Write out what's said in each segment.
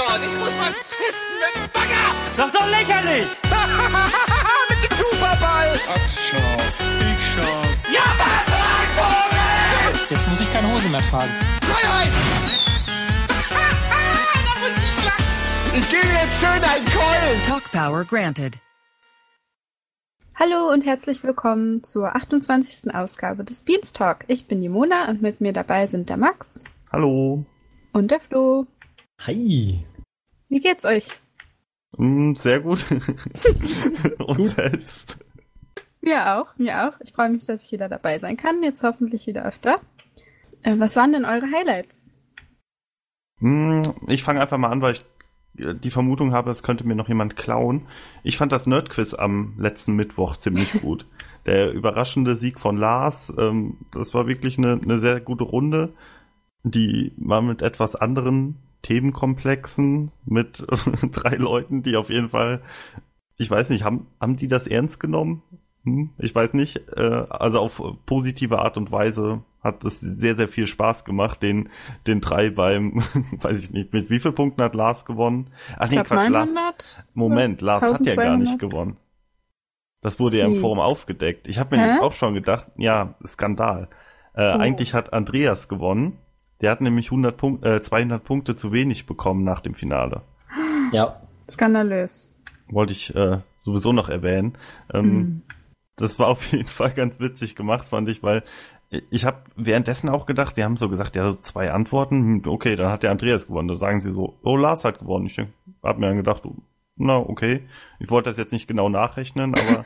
dort. Ich muss mal pissen mit dem Bagger. Das ist doch lächerlich! mit dem Superball. Ach, schau. Ich schau. Ja, was? Jetzt muss ich keine Hose mehr tragen. Freiheit. ich gebe jetzt schön einen Keulen. Talk Power granted. Hallo und herzlich willkommen zur 28. Ausgabe des Beanstalk. Ich bin die Mona und mit mir dabei sind der Max Hallo. und der Flo. Hi. Wie geht's euch? Mm, sehr gut. Und selbst. Mir auch, mir auch. Ich freue mich, dass ich wieder dabei sein kann. Jetzt hoffentlich wieder öfter. Äh, was waren denn eure Highlights? Mm, Ich fange einfach mal an, weil ich äh, die Vermutung habe, es könnte mir noch jemand klauen. Ich fand das Nerdquiz am letzten Mittwoch ziemlich gut. Der überraschende Sieg von Lars, ähm, das war wirklich eine, eine sehr gute Runde. Die war mit etwas anderen Themenkomplexen, mit drei Leuten, die auf jeden Fall, ich weiß nicht, haben, haben die das ernst genommen? Hm, ich weiß nicht. Äh, also auf positive Art und Weise hat es sehr, sehr viel Spaß gemacht, den, den drei beim, weiß ich nicht, mit wie viel Punkten hat Lars gewonnen? Ach Ich nee, Quatsch, Lars. 900? Moment, Lars hat ja gar 1200? nicht gewonnen. Das wurde ja im? Forum aufgedeckt. Ich habe mir auch schon gedacht, ja, Skandal. Äh, Oh. Eigentlich hat Andreas gewonnen. Der hat nämlich 100 Punkt, äh, 200 Punkte zu wenig bekommen nach dem Finale. Ja. Skandalös. Wollte ich äh, sowieso noch erwähnen. Ähm, Hm. Das war auf jeden Fall ganz witzig gemacht, fand ich, weil ich habe währenddessen auch gedacht, die haben so gesagt, ja, so zwei Antworten, hm, okay, dann hat der Andreas gewonnen. Da sagen sie so, oh, Lars hat gewonnen. Ich habe mir dann gedacht, oh, na, okay. Ich wollte das jetzt nicht genau nachrechnen, aber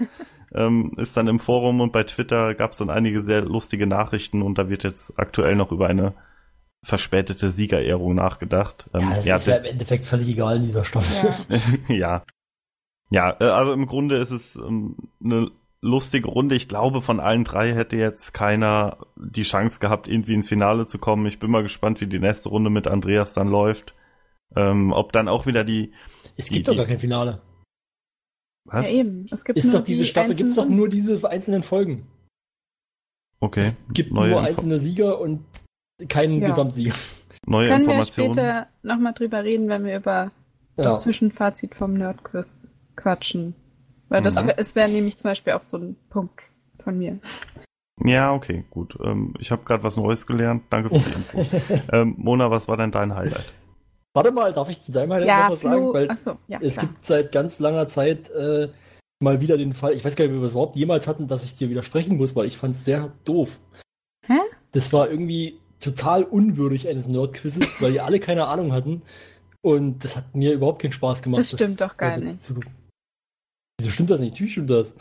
ähm, ist dann im Forum und bei Twitter gab es dann einige sehr lustige Nachrichten und da wird jetzt aktuell noch über eine verspätete Siegerehrung nachgedacht. Ähm, Ja, das ja, ist ja im Endeffekt völlig egal in dieser Staffel. Ja. ja. Ja, äh, also im Grunde ist es ähm, eine lustige Runde. Ich glaube, von allen drei hätte jetzt keiner die Chance gehabt, irgendwie ins Finale zu kommen. Ich bin mal gespannt, wie die nächste Runde mit Andreas dann läuft. Ähm, ob dann auch wieder die. Es Die- gibt doch die- gar kein Finale. Was? ja, eben. Es gibt Ist nur doch diese die Staffel, gibt's doch einzelnen- nur diese einzelnen Folgen. Okay. Es gibt neue nur Info- einzelne Sieger und keinen Ja. Gesamtsieger. Neue Können wir Informationen. später nochmal drüber reden, wenn wir über Ja. das Zwischenfazit vom Nerdquiz quatschen. Weil das, Mhm. wär- es wäre nämlich zum Beispiel auch so ein Punkt von mir. Ja, okay, gut. Ähm, ich habe gerade was Neues gelernt. Danke für die Info. ähm, Mona, was war denn dein Highlight? Warte mal, darf ich zu deinem Highlight ja, noch was sagen? Flo, Weil achso, ja, es klar. gibt seit ganz langer Zeit äh, mal wieder den Fall, ich weiß gar nicht, ob wir das überhaupt jemals hatten, dass ich dir widersprechen muss, weil ich fand es sehr doof. Hä? Das war irgendwie total unwürdig eines Nerdquizzes, weil die alle keine Ahnung hatten. Und das hat mir überhaupt keinen Spaß gemacht. Das stimmt doch gar nicht. Zu... Wieso stimmt das nicht? Natürlich stimmt das.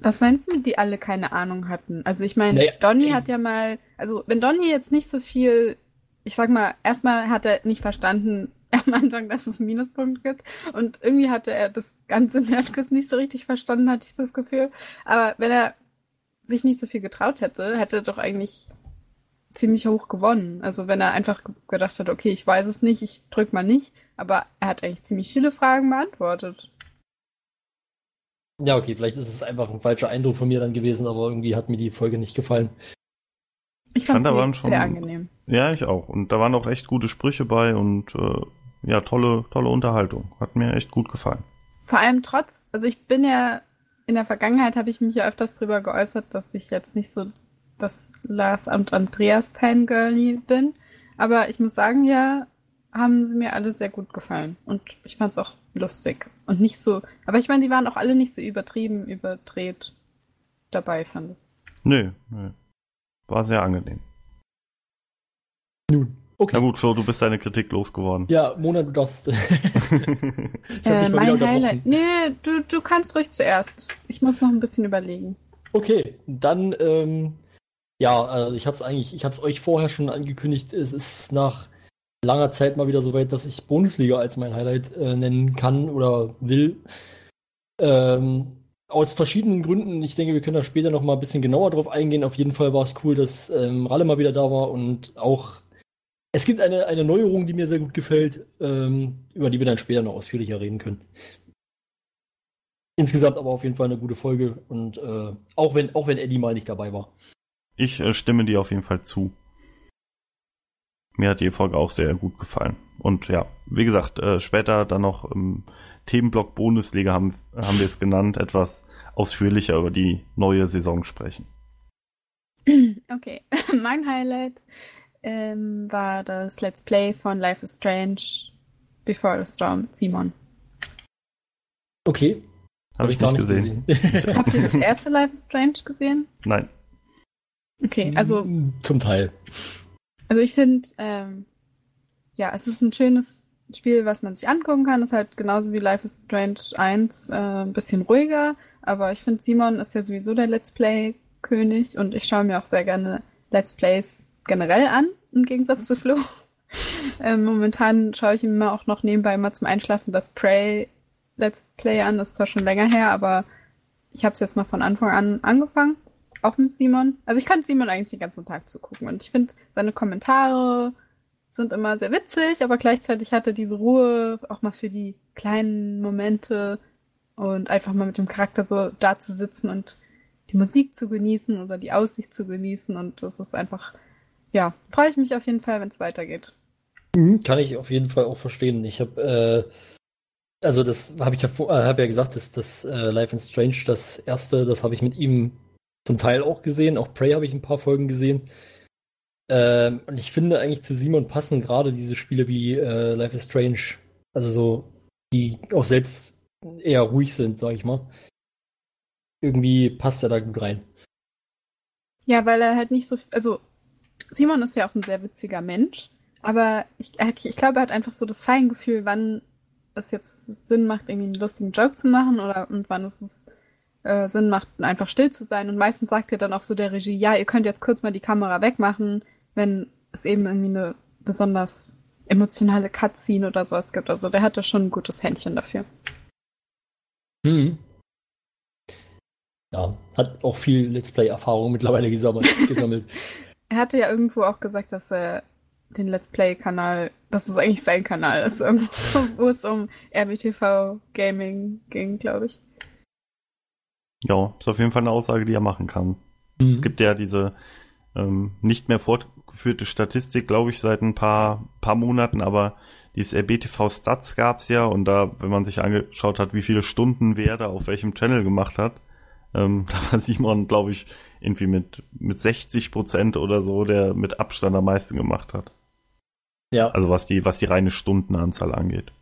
Was meinst du mit, die alle keine Ahnung hatten? Also ich meine, Naja, Donny hat ja mal, also wenn Donny jetzt nicht so viel, ich sag mal, erstmal hat er nicht verstanden am Anfang, dass es einen Minuspunkt gibt und irgendwie hatte er das ganze Nerdquiz nicht so richtig verstanden, hatte ich das Gefühl. Aber wenn er sich nicht so viel getraut hätte, hätte er doch eigentlich ziemlich hoch gewonnen. Also wenn er einfach ge- gedacht hat, okay, ich weiß es nicht, ich drück mal nicht, aber er hat eigentlich ziemlich viele Fragen beantwortet. Ja, okay, vielleicht ist es einfach ein falscher Eindruck von mir dann gewesen, aber irgendwie hat mir die Folge nicht gefallen. Ich fand, fand da waren schon- sehr angenehm. Ja, ich auch. Und da waren auch echt gute Sprüche bei und äh, ja, tolle, tolle Unterhaltung. Hat mir echt gut gefallen. Vor allem trotz, also ich bin ja, in der Vergangenheit habe ich mich ja öfters drüber geäußert, dass ich jetzt nicht so das Lars und Andreas Fangirlie bin. Aber ich muss sagen, ja, haben sie mir alle sehr gut gefallen. Und ich fand es auch lustig. Und nicht so, aber ich meine, die waren auch alle nicht so übertrieben, überdreht dabei, fand ich. Nö, nö. War sehr angenehm. Nun, okay. Na gut, Flo, du bist deine Kritik losgeworden. Ja, Mona, du darfst. ich hab Äh, dich mal wieder mein. Highlight. Nee, du, du kannst ruhig zuerst. Ich muss noch ein bisschen überlegen. Okay, dann, ähm, ja, also ich hab's eigentlich, ich hab's euch vorher schon angekündigt, es ist nach langer Zeit mal wieder soweit, dass ich Bundesliga als mein Highlight äh, nennen kann oder will. Ähm, aus verschiedenen Gründen. Ich denke, wir können da später noch mal ein bisschen genauer drauf eingehen. Auf jeden Fall war es cool, dass ähm, Ralle mal wieder da war und auch es gibt eine, eine Neuerung, die mir sehr gut gefällt, ähm, über die wir dann später noch ausführlicher reden können. Insgesamt aber auf jeden Fall eine gute Folge und äh, auch wenn auch wenn Eddie mal nicht dabei war. Ich äh, stimme dir auf jeden Fall zu. mir hat die Folge auch sehr gut gefallen. Und ja, wie gesagt, äh, später dann noch im Themenblock Bundesliga haben, haben wir es genannt, etwas ausführlicher über die neue Saison sprechen. Okay, mein Highlight ähm, war das Let's Play von Life is Strange Before the Storm, Simon. Okay. Habe ich, gar nicht gesehen. gesehen. Habt ihr das erste Life is Strange gesehen? Nein. Okay, also Zum Teil. Also ich finde, ähm, ja, es ist ein schönes Spiel, was man sich angucken kann. Es ist halt genauso wie Life is Strange 1 äh, ein bisschen ruhiger. Aber ich finde, Simon ist ja sowieso der Let's Play-König und ich schaue mir auch sehr gerne Let's Plays generell an, im Gegensatz zu Flo. ähm, momentan schaue ich immer auch noch nebenbei immer zum Einschlafen das Prey Let's Play an. Das ist zwar schon länger her, aber ich habe es jetzt mal von Anfang an angefangen. Auch mit Simon. Also ich kann Simon eigentlich den ganzen Tag zugucken. Und ich finde, seine Kommentare sind immer sehr witzig, aber gleichzeitig hat er diese Ruhe auch mal für die kleinen Momente und einfach mal mit dem Charakter so da zu sitzen und die Musik zu genießen oder die Aussicht zu genießen. Und das ist einfach, ja, freue ich mich auf jeden Fall, wenn es weitergeht. Mhm, Kann ich auf jeden Fall auch verstehen. Ich habe, äh, also das habe ich ja, vor- äh, hab ja gesagt, dass das äh, Life in Strange, das erste, das habe ich mit ihm zum Teil auch gesehen. Auch Prey habe ich ein paar Folgen gesehen. Ähm, und ich finde eigentlich zu Simon passen gerade diese Spiele wie äh, Life is Strange, also so, die auch selbst eher ruhig sind, sag ich mal. Irgendwie passt er da gut rein. Ja, weil er halt nicht so, also Simon ist ja auch ein sehr witziger Mensch, aber ich, hat- ich glaube, er hat einfach so das Feingefühl, wann es jetzt Sinn macht, irgendwie einen lustigen Joke zu machen oder und wann es es, äh, Sinn macht, einfach still zu sein. Und meistens sagt er dann auch so der Regie, ja, ihr könnt jetzt kurz mal die Kamera wegmachen, wenn es eben irgendwie eine besonders emotionale Cutscene oder sowas gibt. Also der hat da schon ein gutes Händchen dafür. Mhm. Ja, hat auch viel Let's Play-Erfahrung mittlerweile gesammelt. Er hatte ja irgendwo auch gesagt, dass er den Let's Play-Kanal, dass es eigentlich sein Kanal ist, wo es um RBTV Gaming ging, glaube ich. Ja, ist auf jeden Fall eine Aussage, die er machen kann. Es gibt ja diese ähm, nicht mehr fortgeführte Statistik, glaube ich, seit ein paar, paar Monaten, aber dieses RBTV Stats gab's ja und da, wenn man sich angeschaut hat, wie viele Stunden wer da auf welchem Channel gemacht hat, ähm, da war Simon, glaube ich, irgendwie mit, mit 60 Prozent oder so, der mit Abstand am meisten gemacht hat. Ja. Also was die, was die reine Stundenanzahl angeht.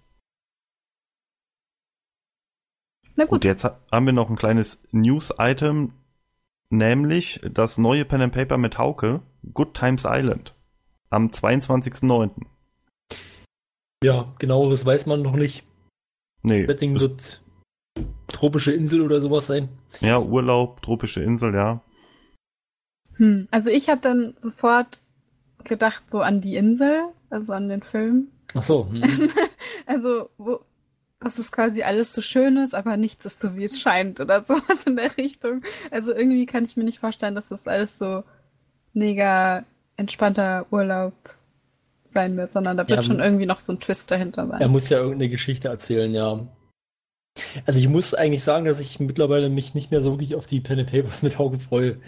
Na Gut, gut, jetzt ha- haben wir noch ein kleines News-Item, nämlich das neue Pen and Paper mit Hauke, Good Times Island, am 22.09. Ja, genau, das weiß man noch nicht. Nee, Setting wird tropische Insel oder sowas sein. ja, Urlaub, tropische Insel, ja. hm. also ich habe dann sofort gedacht so an die Insel, also an den Film. Ach so. Hm. Also, wo, dass es quasi alles so schön ist, aber nichts ist so, wie es scheint oder sowas in der Richtung. Also irgendwie kann ich mir nicht vorstellen, dass das alles so mega entspannter Urlaub sein wird, sondern da wird Ja, schon irgendwie noch so ein Twist dahinter sein. er muss ja irgendeine Geschichte erzählen, ja. Also ich muss eigentlich sagen, dass ich mittlerweile mich nicht mehr so wirklich auf die Pen and Papers mit Hauke freue.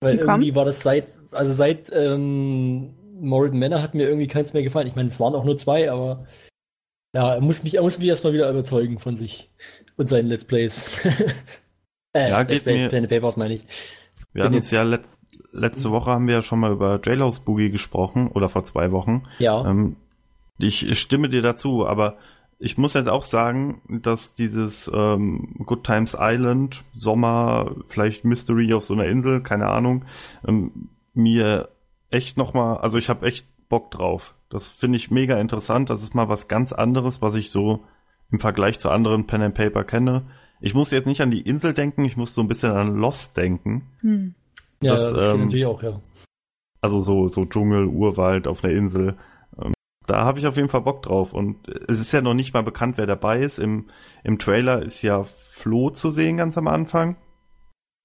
Weil Wie irgendwie war das seit, also seit ähm, Morrigan Manor hat mir irgendwie keins mehr gefallen. Ich meine, es waren auch nur zwei, aber ja, er muss mich, er muss mich erstmal wieder überzeugen von sich und seinen Let's Plays. äh, Ja, Let's Plays, mir- Papers meine ich. Wir Bin hatten jetzt- ja letzt, letzte Woche haben wir ja schon mal über Jailhouse Boogie gesprochen, oder vor zwei Wochen. Ja. Ähm, ich stimme dir dazu, aber ich muss jetzt auch sagen, dass dieses ähm, Good Times Island, Sommer, vielleicht Mystery auf so einer Insel, keine Ahnung, ähm, mir echt nochmal, also ich habe echt Bock drauf. Das finde ich mega interessant. Das ist mal was ganz anderes, was ich so im Vergleich zu anderen Pen and Paper kenne. Ich muss jetzt nicht an die Insel denken, ich muss so ein bisschen an Lost denken. Hm. ja, das, das, ähm, natürlich auch, ja. Also so, so Dschungel, Urwald auf einer Insel. Ähm, Da habe ich auf jeden Fall Bock drauf. Und es ist ja noch nicht mal bekannt, wer dabei ist. Im, im Trailer ist ja Flo zu sehen ganz am Anfang.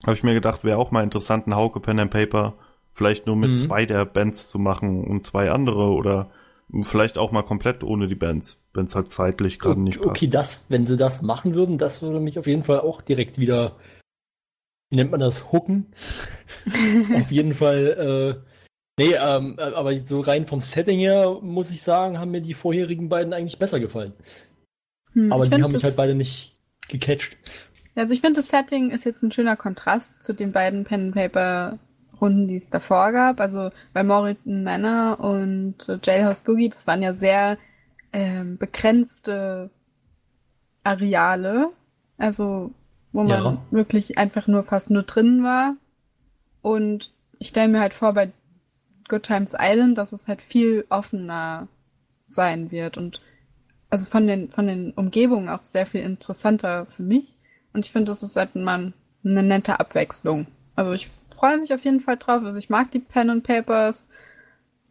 Habe ich mir gedacht, wäre auch mal interessant, einen Hauke Pen and Paper vielleicht nur mit Mhm. zwei der Bands zu machen und zwei andere oder vielleicht auch mal komplett ohne die Bands, wenn es halt zeitlich gerade nicht passt. Okay, das, wenn sie das machen würden, das würde mich auf jeden Fall auch direkt wieder, wie nennt man das, hooken. auf jeden Fall Nee, ähm, äh, aber so rein vom Setting her, muss ich sagen, haben mir die vorherigen beiden eigentlich besser gefallen. Hm, Aber die haben mich halt beide nicht gecatcht. Also ich finde, das Setting ist jetzt ein schöner Kontrast zu den beiden Pen and Paper Runden, die es davor gab. Also bei Morriton Manor und Jailhouse Boogie, das waren ja sehr ähm, begrenzte Areale. Also wo man Ja. wirklich einfach nur fast nur drin war. Und ich stelle mir halt vor, bei Good Times Island, dass es halt viel offener sein wird und also von den, von den Umgebungen auch sehr viel interessanter für mich. Und ich finde, das ist halt mal eine nette Abwechslung. Also ich freue mich auf jeden Fall drauf. Also ich mag die Pen and Papers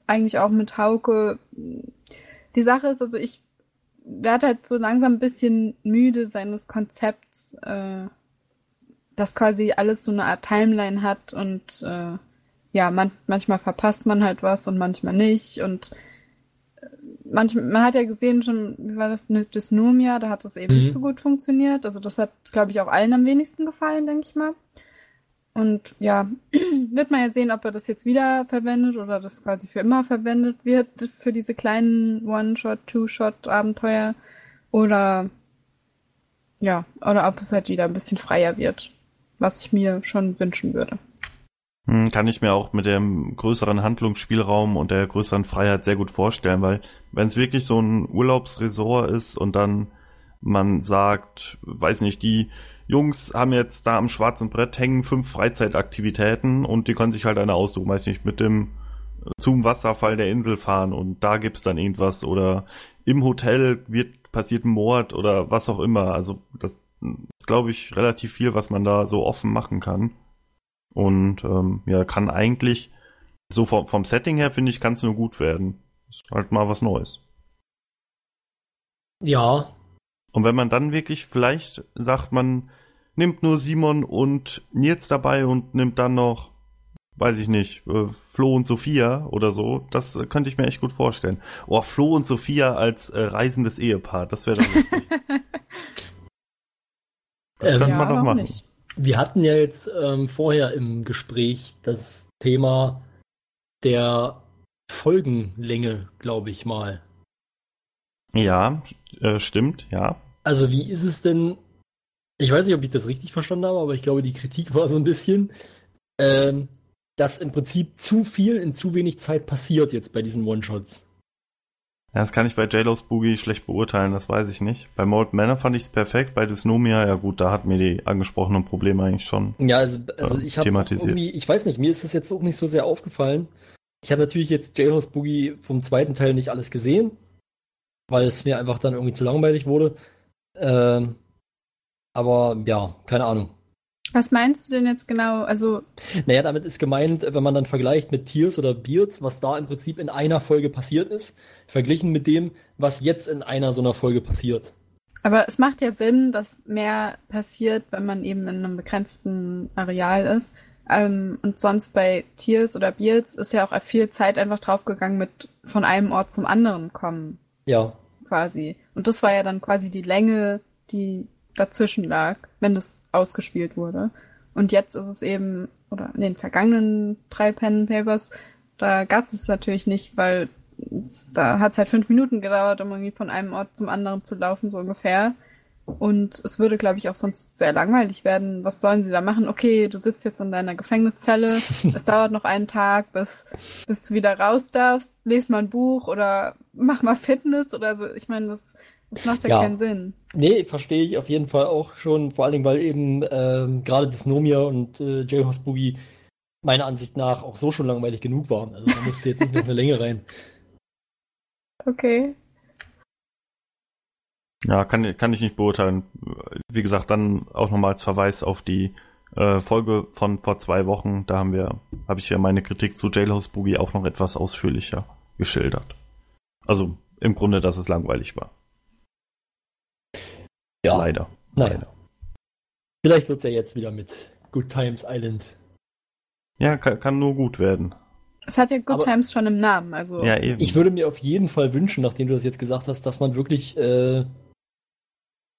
eigentlich auch mit Hauke. Die Sache ist, also ich werde halt so langsam ein bisschen müde seines Konzepts, äh, dass quasi alles so eine Art Timeline hat und äh, ja, man, manchmal verpasst man halt was und manchmal nicht und manchmal, man hat ja gesehen schon, wie war das Dysnomia, da hat das eben Mhm. nicht so gut funktioniert. Also das hat, glaube ich, auch allen am wenigsten gefallen, denke ich mal. Und ja, wird man ja sehen, ob er das jetzt wieder verwendet oder das quasi für immer verwendet wird für diese kleinen One-Shot, Two-Shot-Abenteuer. Oder ja, oder ob es halt wieder ein bisschen freier wird. Was ich mir schon wünschen würde. Hm, Kann ich mir auch mit dem größeren Handlungsspielraum und der größeren Freiheit sehr gut vorstellen, weil wenn es wirklich so ein Urlaubsresort ist und dann man sagt, weiß nicht, die Jungs haben jetzt da am schwarzen Brett hängen fünf Freizeitaktivitäten und die können sich halt eine aussuchen, weiß nicht, mit dem zum Wasserfall der Insel fahren und da gibt's dann irgendwas oder im Hotel wird passiert ein Mord oder was auch immer. Also das ist, glaube ich, relativ viel, was man da so offen machen kann. Und ähm, ja, kann eigentlich, so vom, vom Setting her, finde ich, kann es nur gut werden. Ist halt mal was Neues. Ja, Und wenn man dann wirklich vielleicht sagt, man nimmt nur Simon und Nils dabei und nimmt dann noch, weiß ich nicht, äh, Flo und Sophia oder so, das äh, könnte ich mir echt gut vorstellen. Oh, Flo und Sophia als äh, reisendes Ehepaar, das wäre doch lustig. Das Ähm, könnte ja, man doch machen. nicht? wir hatten ja jetzt ähm, vorher im Gespräch das Thema der Folgenlänge, glaube ich mal. Ja, äh, stimmt, ja. Also wie ist es denn? Ich weiß nicht, ob ich das richtig verstanden habe, aber ich glaube, die Kritik war so ein bisschen, ähm, dass im Prinzip zu viel in zu wenig Zeit passiert jetzt bei diesen One-Shots. Ja, das kann ich bei J-Lo's Boogie schlecht beurteilen, das weiß ich nicht. Bei Mold Manor fand ich es perfekt, bei Dysnomia, ja gut, da hat mir die angesprochenen Probleme eigentlich schon. Ja, also, also Ja, ich habe thematisiert. irgendwie, ich weiß nicht, mir ist es jetzt auch nicht so sehr aufgefallen. Ich habe natürlich jetzt Jailhouse Boogie vom zweiten Teil nicht alles gesehen, weil es mir einfach dann irgendwie zu langweilig wurde. Ähm, aber ja, keine Ahnung. Was meinst du denn jetzt genau? Also, Naja, damit ist gemeint, wenn man dann vergleicht mit Tears oder Beards, was da im Prinzip in einer Folge passiert ist, verglichen mit dem, was jetzt in einer so einer Folge passiert. aber es macht ja Sinn, dass mehr passiert, wenn man eben in einem begrenzten Areal ist. Ähm, und sonst bei Tears oder Beards ist ja auch viel Zeit einfach draufgegangen mit von einem Ort zum anderen kommen, Ja. Quasi. Und das war ja dann quasi die Länge, die dazwischen lag, wenn das ausgespielt wurde. Und jetzt ist es eben, oder in den vergangenen drei Pen Papers, da gab es es natürlich nicht, weil da hat es halt fünf Minuten gedauert, um irgendwie von einem Ort zum anderen zu laufen, so ungefähr. Und es würde, glaube ich, auch sonst sehr langweilig werden. Was sollen sie da machen? Okay, du sitzt jetzt in deiner Gefängniszelle, es dauert noch einen Tag, bis, bis du wieder raus darfst, les mal ein Buch oder mach mal Fitness oder so. Ich meine, das, das macht ja, Ja. keinen Sinn. Nee, verstehe ich auf jeden Fall auch schon, vor allen Dingen, weil eben ähm, gerade das Nomia und äh, Jailhouse Boogie meiner Ansicht nach auch so schon langweilig genug waren. Also da musste jetzt nicht noch eine Länge rein. Okay. Ja, kann, kann ich nicht beurteilen. Wie gesagt, dann auch nochmal als Verweis auf die äh, Folge von vor zwei Wochen. Da haben wir, habe ich ja meine Kritik zu Jailhouse Boogie auch noch etwas ausführlicher geschildert. Also im Grunde, dass es langweilig war. Ja, Leider. naja. Leider. Vielleicht wird es ja jetzt wieder mit Good Times Island. Ja, kann, kann nur gut werden. Es hat ja Good Aber- Times schon im Namen, also. Ja, eben. Ich würde mir auf jeden Fall wünschen, nachdem du das jetzt gesagt hast, dass man wirklich, äh,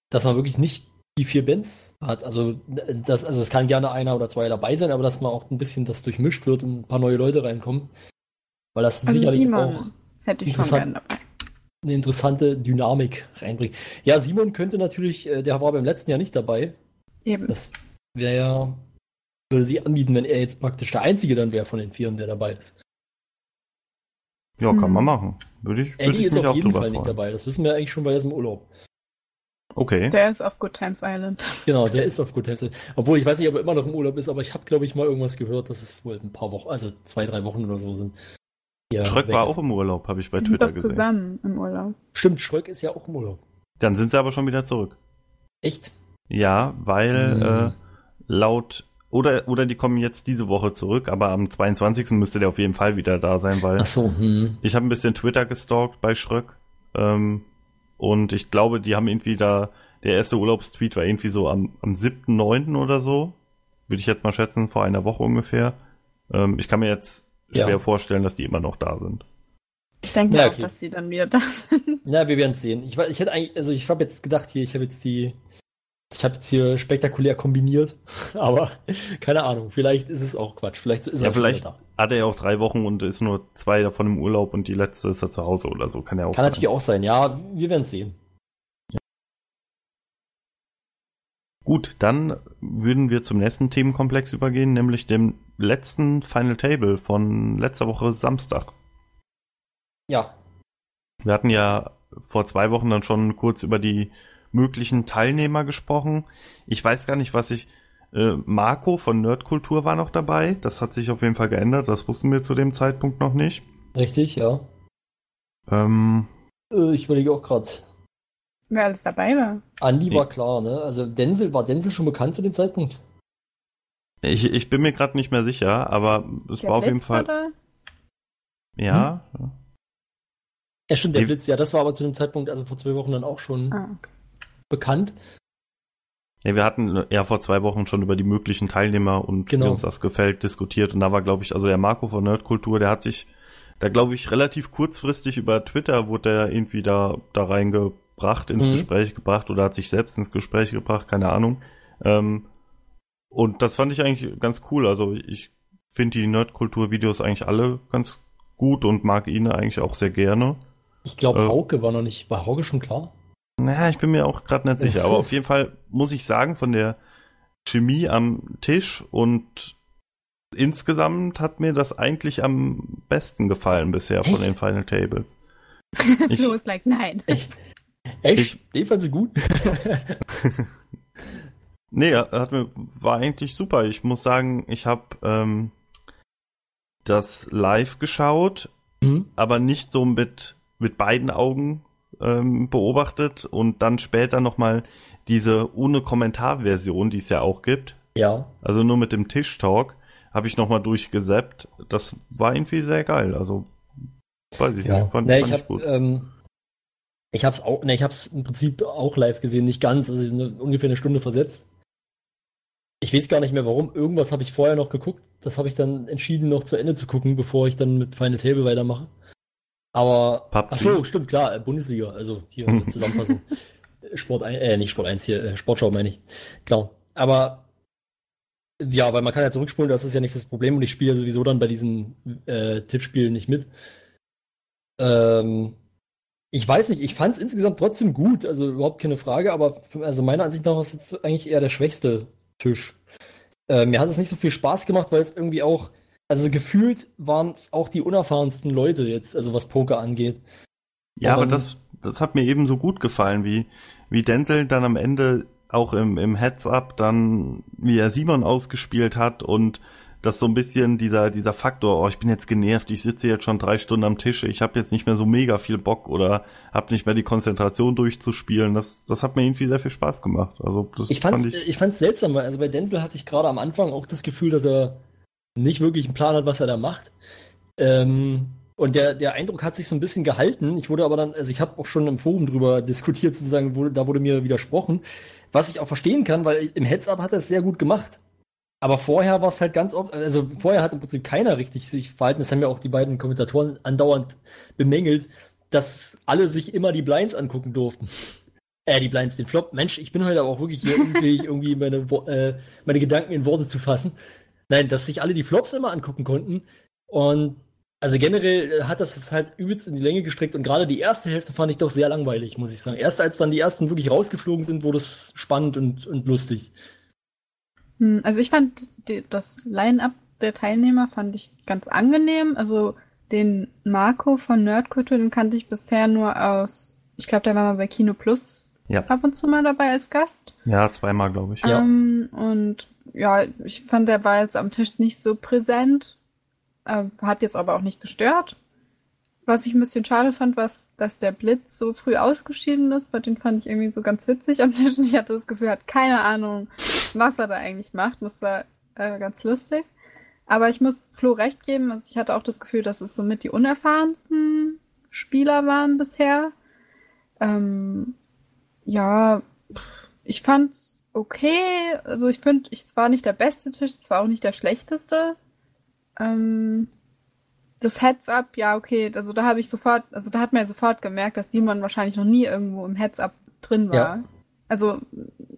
dass man wirklich nicht die vier Bands hat. Also das, also es kann gerne einer oder zwei dabei sein, aber dass man auch ein bisschen das durchmischt wird und ein paar neue Leute reinkommen. Weil das Also sicherlich Simon auch hätte ich schon interessant. gern dabei. eine interessante Dynamik reinbringt. Ja, Simon könnte natürlich, äh, der war beim letzten Jahr nicht dabei. Eben. Das wäre ja, würde sie anbieten, wenn er jetzt praktisch der Einzige dann wäre von den Vieren, der dabei ist. Ja, kann Hm. man machen. Würde ich, würde Eddie ich ist mich auf auch jeden Fall nicht freuen. dabei. Das wissen wir eigentlich schon bei diesem Urlaub. Okay. Der ist auf Good Times Island. Genau, der ist auf Good Times. Obwohl, ich weiß nicht, ob er immer noch im Urlaub ist, aber ich habe, glaube ich, mal irgendwas gehört, dass es wohl ein paar Wochen, also zwei, drei Wochen oder so sind. Ja, Schröck weg war auch im Urlaub, habe ich bei Die sind Twitter doch gesehen. zusammen im Urlaub. Stimmt, Schröck ist ja auch im Urlaub. Dann sind sie aber schon wieder zurück. Echt? Ja, weil Hm. äh, laut oder oder die kommen jetzt diese Woche zurück, aber am 22. müsste der auf jeden Fall wieder da sein, weil Ach so, hm. ich habe ein bisschen Twitter gestalkt bei Schröck ähm, und ich glaube, die haben irgendwie da der erste Urlaubstweet war irgendwie so am am 7.9. oder so, würde ich jetzt mal schätzen, vor einer Woche ungefähr. Ähm, ich kann mir jetzt Ja. schwer vorstellen, dass die immer noch da sind. Ich denke Ja, auch, okay. dass sie dann wieder da sind. Ja, wir werden es sehen. Ich, ich hätte eigentlich, also ich habe jetzt gedacht hier, ich habe jetzt die, ich habe jetzt hier spektakulär kombiniert, aber keine Ahnung, vielleicht ist es auch Quatsch. Vielleicht ist Ja, er vielleicht hat er ja auch drei Wochen und ist nur zwei davon im Urlaub und die letzte ist er zu Hause oder so. Kann ja auch. Kann sein. natürlich auch sein, ja, wir werden es sehen. Gut, dann würden wir zum nächsten Themenkomplex übergehen, nämlich dem letzten Final Table von letzter Woche Samstag. Ja, Wir hatten ja vor zwei Wochen dann schon kurz über die möglichen Teilnehmer gesprochen. Ich weiß gar nicht, was ich. Äh, Marco von Nerdkultur war noch dabei. Das hat sich auf jeden Fall geändert. Das wussten wir zu dem Zeitpunkt noch nicht. richtig, ja. Ähm, Äh, ich überlege auch gerade. Wer alles dabei war. Andi Nee. war klar, ne? Also Denzel, war Denzel schon bekannt zu dem Zeitpunkt? ich, ich bin mir gerade nicht mehr sicher, aber es Der war auf jeden Blitz, Fall. Oder? Ja. Ja, stimmt, der Die- Blitz, ja, das war aber zu dem Zeitpunkt, also vor zwei Wochen dann auch schon Ah, okay. Bekannt. Ja, wir hatten ja vor zwei Wochen schon über die möglichen Teilnehmer und Genau. wie uns das gefällt diskutiert. Und da war, glaube ich, also der Marco von Nerdkultur, der hat sich da, glaube ich, relativ kurzfristig über Twitter wurde er irgendwie da, da reingebracht, ins Mhm. Gespräch gebracht oder hat sich selbst ins Gespräch gebracht, keine Ahnung. Ähm, und das fand ich eigentlich ganz cool. Also ich finde die Nerdkultur-Videos eigentlich alle ganz gut und mag ihn eigentlich auch sehr gerne. Ich glaube, Äh. Hauke war noch nicht. War Hauke schon klar? Naja, ich bin mir auch gerade nicht sicher. Aber auf jeden Fall muss ich sagen, von der Chemie am Tisch und insgesamt hat mir das eigentlich am besten gefallen bisher von Echt? den Final Tables. Ich- Flo ist like, nein. Echt? Ich- Den fand sie gut? Nee, hat mir, war eigentlich super. Ich muss sagen, ich habe ähm, das live geschaut, Hm? aber nicht so mit, mit beiden Augen ähm, beobachtet und dann später nochmal diese ohne Kommentarversion, die es ja auch gibt. Ja. Also nur mit dem Tischtalk habe ich nochmal durchgesappt. Das war irgendwie sehr geil. Also, weiß ich Ja. nicht, fand, nee, fand ich ich hab, gut. ähm, ich hab's auch, nee, ich hab's im Prinzip auch live gesehen, nicht ganz, also eine, ungefähr eine Stunde versetzt. Ich weiß gar nicht mehr warum. Irgendwas habe ich vorher noch geguckt. Das habe ich dann entschieden, noch zu Ende zu gucken, bevor ich dann mit Final Table weitermache. Aber. PUBG. Ach so, stimmt, klar, äh, Bundesliga, also hier eine Zusammenfassung. Sport 1, äh, nicht Sport 1 hier, äh, Sportschau meine ich. Klar. Aber ja, weil man kann ja zurückspulen, das ist ja nicht das Problem und ich spiele ja sowieso dann bei diesem äh, Tippspiel nicht mit. Ähm, ich weiß nicht, ich fand es insgesamt trotzdem gut, also überhaupt keine Frage, aber für, also meiner Ansicht nach war es jetzt eigentlich eher der schwächste Tisch. Äh, mir hat es nicht so viel Spaß gemacht, weil es irgendwie auch, also gefühlt waren es auch die unerfahrensten Leute jetzt, also was Poker angeht. Ja, aber Ähm, das, das hat mir eben so gut gefallen, wie, wie Denzel dann am Ende auch im, im Heads-Up dann, wie er Simon ausgespielt hat und das so ein bisschen dieser, dieser Faktor, oh, ich bin jetzt genervt, ich sitze jetzt schon drei Stunden am Tisch, ich habe jetzt nicht mehr so mega viel Bock oder habe nicht mehr die Konzentration durchzuspielen. Das, das hat mir irgendwie sehr viel Spaß gemacht. Also das Ich fand fand ich. ich fand's seltsam, weil also bei Denzel hatte ich gerade am Anfang auch das Gefühl, dass er nicht wirklich einen Plan hat, was er da macht. Ähm, und der, der Eindruck hat sich so ein bisschen gehalten. Ich wurde aber dann, also ich habe auch schon im Forum drüber diskutiert, sozusagen, wurde, da wurde mir widersprochen, was ich auch verstehen kann, weil im Heads-Up hat er es sehr gut gemacht. Aber vorher war es halt ganz oft, also vorher hat im Prinzip keiner richtig sich verhalten. Das haben ja auch die beiden Kommentatoren andauernd bemängelt, dass alle sich immer die Blinds angucken durften. Äh, die Blinds, den Flop. Mensch, ich bin heute aber auch wirklich hier unfähig, irgendwie meine, Wo- äh, meine Gedanken in Worte zu fassen. Nein, dass sich alle die Flops immer angucken konnten. Und Also generell äh, hat das das halt übelst in die Länge gestreckt und gerade die erste Hälfte fand ich doch sehr langweilig, muss ich sagen. Erst als dann die ersten wirklich rausgeflogen sind, wurde es spannend und, und lustig. Hm, Also ich fand die, das Line-up der Teilnehmer fand ich ganz angenehm. Also den Marco von Nerdkultur, den kannte ich bisher nur aus, ich glaube, der war mal bei Kino Plus Ja. ab und zu mal dabei als Gast. Ja, zweimal, glaube ich. Ja. Ähm, und ja, ich fand, der war jetzt am Tisch nicht so präsent. Äh, hat jetzt aber auch nicht gestört. Was ich ein bisschen schade fand, war, dass der Blitz so früh ausgeschieden ist, weil den fand ich irgendwie so ganz witzig am Tisch. Ich hatte das Gefühl, er hat keine Ahnung, was er da eigentlich macht. Das war äh, ganz lustig. Aber ich muss Flo recht geben, also ich hatte auch das Gefühl, dass es somit die unerfahrensten Spieler waren bisher. Ähm, ja, ich fand's okay. Also ich finde, es war nicht der beste Tisch, es war auch nicht der schlechteste. Ähm, das Heads-Up, ja, okay, also da habe ich sofort, also da hat man ja sofort gemerkt, dass Simon wahrscheinlich noch nie irgendwo im Heads-Up drin war. Ja. Also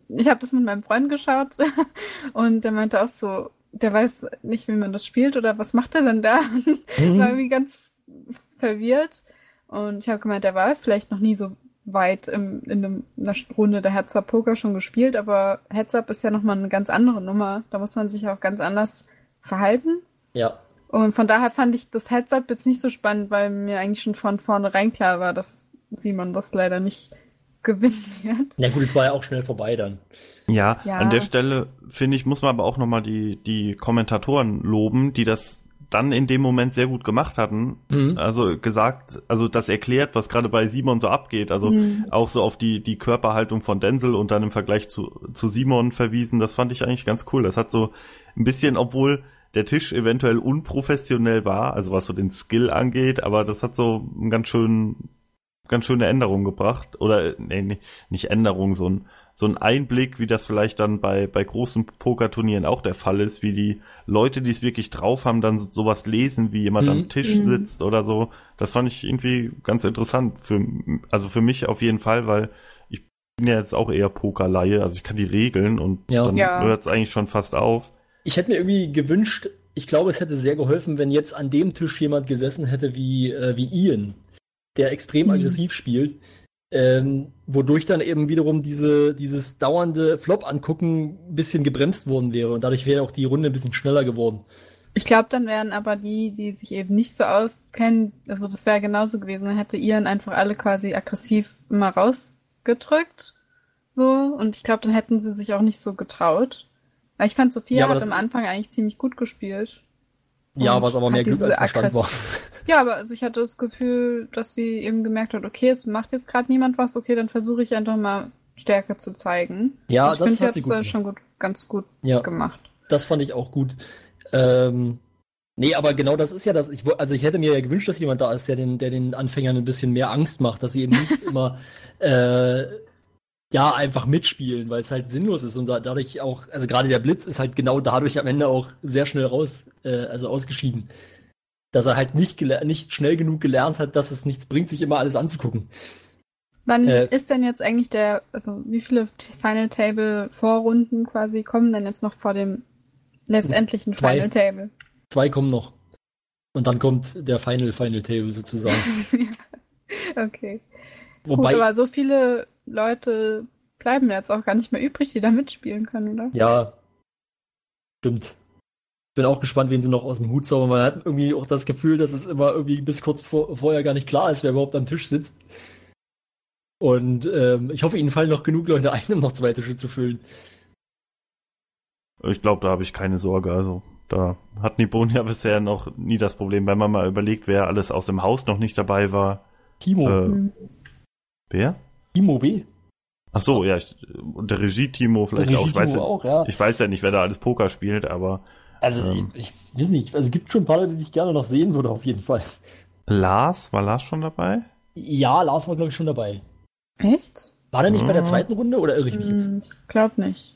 ich habe das mit meinem Freund geschaut und der meinte auch so, der weiß nicht, wie man das spielt oder was macht er denn da? Mhm. war irgendwie ganz verwirrt. Und ich habe gemeint, er war vielleicht noch nie so weit im, in einer Runde der Heads-Up Poker schon gespielt, aber Heads-Up ist ja nochmal eine ganz andere Nummer. Da muss man sich auch ganz anders verhalten. Ja. Und von daher fand ich das Heads-Up jetzt nicht so spannend, weil mir eigentlich schon von vornherein klar war, dass Simon das leider nicht gewinnen wird. Na gut, es war ja auch schnell vorbei dann. Ja, Ja. an der Stelle finde ich, muss man aber auch nochmal die, die Kommentatoren loben, die das dann in dem Moment sehr gut gemacht hatten. Mhm. Also gesagt, also das erklärt, was gerade bei Simon so abgeht. Also Mhm. auch so auf die, die Körperhaltung von Denzel und dann im Vergleich zu, zu Simon verwiesen. Das fand ich eigentlich ganz cool. Das hat so ein bisschen, obwohl der Tisch eventuell unprofessionell war, also was so den Skill angeht, aber das hat so einen ganz schön, ganz schöne Änderung gebracht. Oder, nee, nee, nicht Änderung, so ein, so ein Einblick, wie das vielleicht dann bei, bei großen Pokerturnieren auch der Fall ist, wie die Leute, die es wirklich drauf haben, dann so- sowas lesen, wie jemand Mhm. am Tisch Mhm. sitzt oder so. Das fand ich irgendwie ganz interessant. Für, also für mich auf jeden Fall, weil ich bin ja jetzt auch eher Pokerleihe, also ich kann die Regeln und Ja. dann Ja. hört es eigentlich schon fast auf. Ich hätte mir irgendwie gewünscht, ich glaube, es hätte sehr geholfen, wenn jetzt an dem Tisch jemand gesessen hätte wie, äh, wie Ian, der extrem Mhm. aggressiv spielt, ähm, wodurch dann eben wiederum diese, dieses dauernde Flop angucken ein bisschen gebremst worden wäre und dadurch wäre auch die Runde ein bisschen schneller geworden. Ich glaube, dann wären aber die, die sich eben nicht so auskennen, also das wäre genauso gewesen. Dann hätte Ian einfach alle quasi aggressiv immer rausgedrückt. So, und ich glaube, dann hätten sie sich auch nicht so getraut. Weil ich fand, Sophia Ja, hat am Anfang eigentlich ziemlich gut gespielt. Ja, was aber mehr Glück als Verstand war. Ja, aber also ich hatte das Gefühl, dass sie eben gemerkt hat, okay, es macht jetzt gerade niemand was, okay, dann versuche ich einfach mal Stärke zu zeigen. Ja, ich das finde, hat sie das gut schon gut, ganz gut Ja, gemacht. das fand ich auch gut. Ähm, nee, aber genau das ist ja das. Ich, also ich hätte mir ja gewünscht, dass jemand da ist, der den, der den Anfängern ein bisschen mehr Angst macht, dass sie eben nicht immer äh, ja einfach mitspielen, weil es halt sinnlos ist und da- dadurch auch, also gerade der Blitz ist halt genau dadurch am Ende auch sehr schnell raus, äh, also ausgeschieden. Dass er halt nicht, nicht schnell genug gelernt hat, dass es nichts bringt, sich immer alles anzugucken. Wann Äh, ist denn jetzt eigentlich der, also wie viele Final Table Vorrunden quasi kommen denn jetzt noch vor dem letztendlichen Zwei. Final Table? Zwei kommen noch. Und dann kommt der Final Final Table sozusagen. okay. Wobei, Gut, aber so viele Leute bleiben jetzt auch gar nicht mehr übrig, die da mitspielen können, oder? Ja, stimmt. Bin auch gespannt, wen sie noch aus dem Hut zaubern. Man hat irgendwie auch das Gefühl, dass es immer irgendwie bis kurz vor, vorher gar nicht klar ist, wer überhaupt am Tisch sitzt. Und ähm, ich hoffe, ihnen fallen noch genug Leute ein, um noch zwei Tische zu füllen. Ich glaube, da habe ich keine Sorge. Also da hat Nibon ja bisher noch nie das Problem, wenn man mal überlegt, wer alles aus dem Haus noch nicht dabei war. Timo, Äh, Hm. wer? Timo W. Ach so, ja, ich, und der Regie-Timo vielleicht Der auch. Ich weiß, ja, auch, ja. ich weiß ja nicht, wer da alles Poker spielt, aber Also, ähm. ich, ich weiß nicht. Also, es gibt schon ein paar Leute, die ich gerne noch sehen würde, auf jeden Fall. Lars, war Lars schon dabei? Ja, Lars war, glaube ich, schon dabei. Echt? War der nicht bei der Ja. zweiten Runde oder irre ich mich jetzt? Hm, Ich glaube nicht.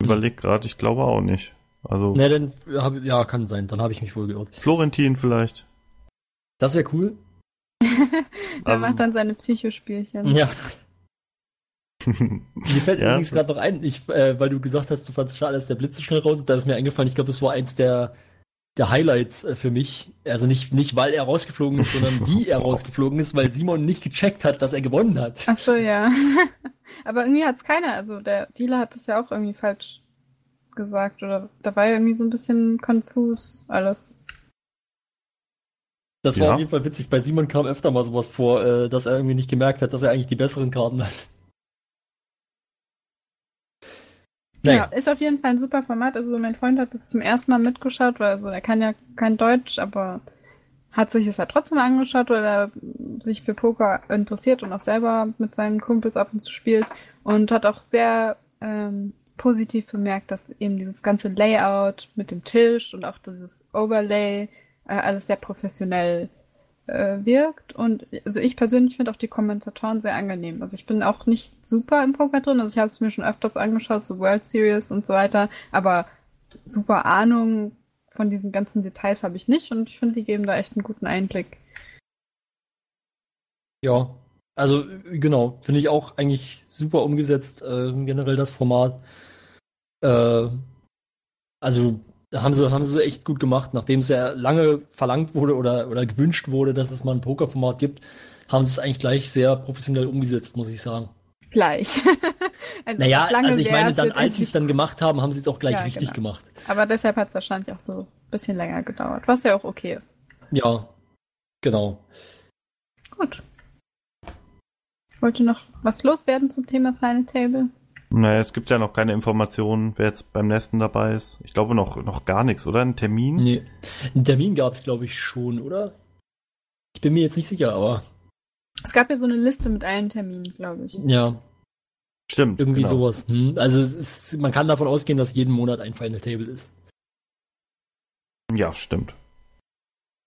Überleg gerade, ich glaube auch nicht. Also Ne, dann hab, ja, kann sein. Dann habe ich mich wohl geirrt. Florentin vielleicht. Das wäre cool. Er Also- macht dann seine Psychospielchen. Ja. Mir fällt Ja. übrigens gerade noch ein, ich, äh, weil du gesagt hast, du fandst schade, dass der Blitz so schnell raus ist, da ist mir eingefallen, ich glaube, das war eins der der Highlights äh, für mich. Also nicht, nicht weil er rausgeflogen ist, sondern wie er rausgeflogen ist, weil Simon nicht gecheckt hat, dass er gewonnen hat. Ach so, ja. Aber irgendwie hat es keiner. Also der Dealer hat das ja auch irgendwie falsch gesagt. Oder da war ja irgendwie so ein bisschen konfus alles. Das war Ja. auf jeden Fall witzig. Bei Simon kam öfter mal sowas vor, äh, dass er irgendwie nicht gemerkt hat, dass er eigentlich die besseren Karten hat. Ja, ist auf jeden Fall ein super Format. Also mein Freund hat das zum ersten Mal mitgeschaut, weil also er kann ja kein Deutsch, aber hat sich es halt trotzdem angeschaut, weil er sich für Poker interessiert und auch selber mit seinen Kumpels ab und zu spielt und hat auch sehr ähm, positiv bemerkt, dass eben dieses ganze Layout mit dem Tisch und auch dieses Overlay äh, alles sehr professionell äh, wirkt. Und also ich persönlich finde auch die Kommentatoren sehr angenehm. Also ich bin auch nicht super im Poker drin. Also ich habe es mir schon öfters angeschaut, so World Series und so weiter. Aber super Ahnung von diesen ganzen Details habe ich nicht. Und ich finde, die geben da echt einen guten Einblick. Ja, also genau, finde ich auch eigentlich super umgesetzt, äh, generell das Format. Äh, also haben sie, haben sie echt gut gemacht, nachdem es ja lange verlangt wurde oder, oder gewünscht wurde, dass es mal ein Pokerformat gibt, haben sie es eigentlich gleich sehr professionell umgesetzt, muss ich sagen. Gleich. also Naja, also ich meine, dann, als sie es dann gemacht haben, haben sie es auch gleich Ja, richtig genau. gemacht. Aber deshalb hat es wahrscheinlich auch so ein bisschen länger gedauert, was ja auch okay ist. Ja, genau. Gut. Ich wollte noch was loswerden zum Thema Final Table. Naja, es gibt ja noch keine Informationen, wer jetzt beim nächsten dabei ist. Ich glaube noch, noch gar nichts, oder? Ein Termin? Nee. Einen Termin gab es, glaube ich, schon, oder? Ich bin mir jetzt nicht sicher, aber Es gab ja so eine Liste mit allen Terminen, glaube ich. ja, Stimmt. irgendwie genau. sowas. Hm. Also es ist, man kann davon ausgehen, dass jeden Monat ein Final Table ist. Ja, stimmt.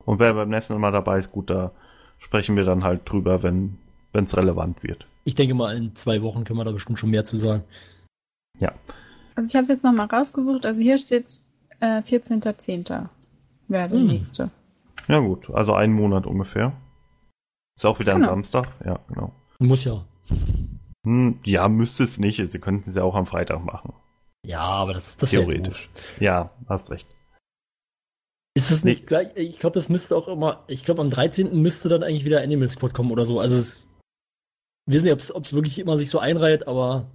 Und wer beim nächsten Mal dabei ist, gut, da sprechen wir dann halt drüber, wenn es relevant wird. Ich denke mal, in zwei Wochen können wir da bestimmt schon mehr zu sagen. Also ich habe es jetzt nochmal rausgesucht. Also hier steht äh, 14.10. wäre der Hm. nächste. Ja, gut, also einen Monat ungefähr. Ist auch wieder Genau. ein Samstag, ja, genau. Muss ja. Hm, ja, müsste es nicht. Sie könnten es ja auch am Freitag machen. Ja, aber das, das wär Theoretisch. Ja, hast recht. Ist das nicht Nee. gleich? Ich glaube, das müsste auch immer. Ich glaube, am 13. müsste dann eigentlich wieder Animal Squad kommen oder so. Also es. Wir wissen nicht, ob es wirklich immer sich so einreiht, aber.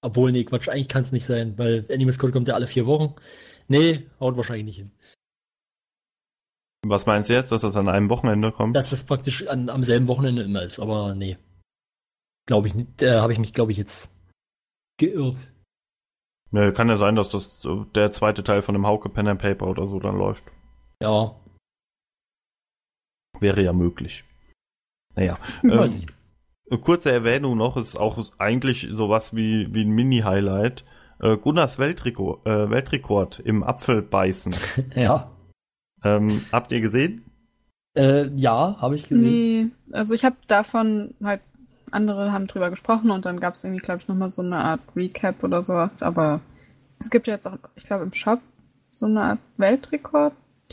Obwohl, nee, Quatsch, eigentlich kann es nicht sein, weil Animal Squad kommt ja alle vier Wochen. Nee, haut wahrscheinlich nicht hin. Was meinst du jetzt, dass das an einem Wochenende kommt? Dass das praktisch an, am selben Wochenende immer ist, aber nee. Glaube ich nicht. Da habe ich mich, glaube ich, jetzt geirrt. Ja, kann ja sein, dass das der zweite Teil von dem Hauke Pen and Paper oder so dann läuft. Ja, Wäre ja möglich. Naja, weiß ähm, ich. kurze Erwähnung noch, ist auch eigentlich sowas wie, wie ein Mini-Highlight. Äh, Gunnars Weltrekord, äh, Weltrekord im Apfelbeißen. Ja. ähm, habt ihr gesehen? Äh, ja, habe ich gesehen. Nee, also ich habe davon halt, andere haben drüber gesprochen und dann gab es irgendwie, glaube ich, nochmal so eine Art Recap oder sowas. Aber es gibt ja jetzt auch, ich glaube, im Shop so eine Art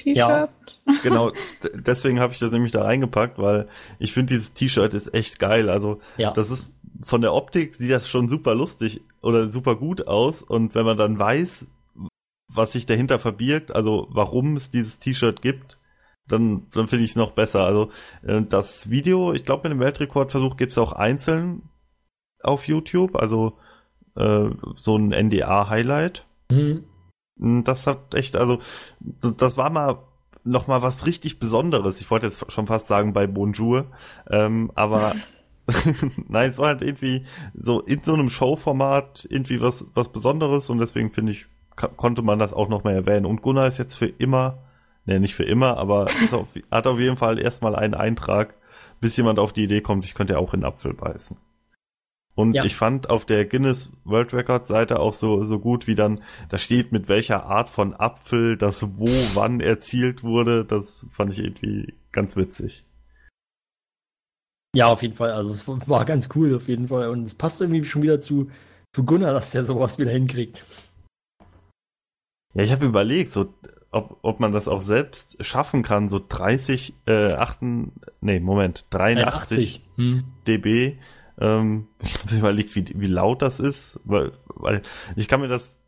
Weltrekord-T-Shirt. Genau, d- deswegen habe ich das nämlich da reingepackt, weil ich finde, dieses T-Shirt ist echt geil. Also, Ja. das ist von der Optik sieht das schon super lustig oder super gut aus. Und wenn man dann weiß, was sich dahinter verbirgt, also warum es dieses T-Shirt gibt, dann, dann finde ich es noch besser. Also, äh, das Video, ich glaube, mit dem Weltrekordversuch gibt es auch einzeln auf YouTube, also äh, so ein NDA-Highlight. Hm. Mm, Das hat echt, also, das war mal noch mal was richtig Besonderes. Ich wollte jetzt schon fast sagen bei Bonjour, ähm, aber nein, es war halt irgendwie so in so einem Showformat irgendwie was was Besonderes und deswegen finde ich konnte man das auch noch mal erwähnen. Und Gunnar ist jetzt für immer, ne, nicht für immer, aber auf, hat auf jeden Fall erstmal einen Eintrag, bis jemand auf die Idee kommt, ich könnte ja auch in Apfel beißen. Und Ja. ich fand auf der Guinness World Record Seite auch so, so gut, wie dann, da steht, mit welcher Art von Apfel das wo, wann erzielt wurde. Das fand ich irgendwie ganz witzig. Ja, auf jeden Fall. Also es war ganz cool auf jeden Fall. Und es passt irgendwie schon wieder zu, zu Gunnar, dass der sowas wieder hinkriegt. Ja, ich habe überlegt, so, ob, ob man das auch selbst schaffen kann, so 30, äh, 8, nee, Moment, 83 Hm. dB. Ähm, ich habe überlegt, wie, wie laut das ist, weil, weil ich kann mir das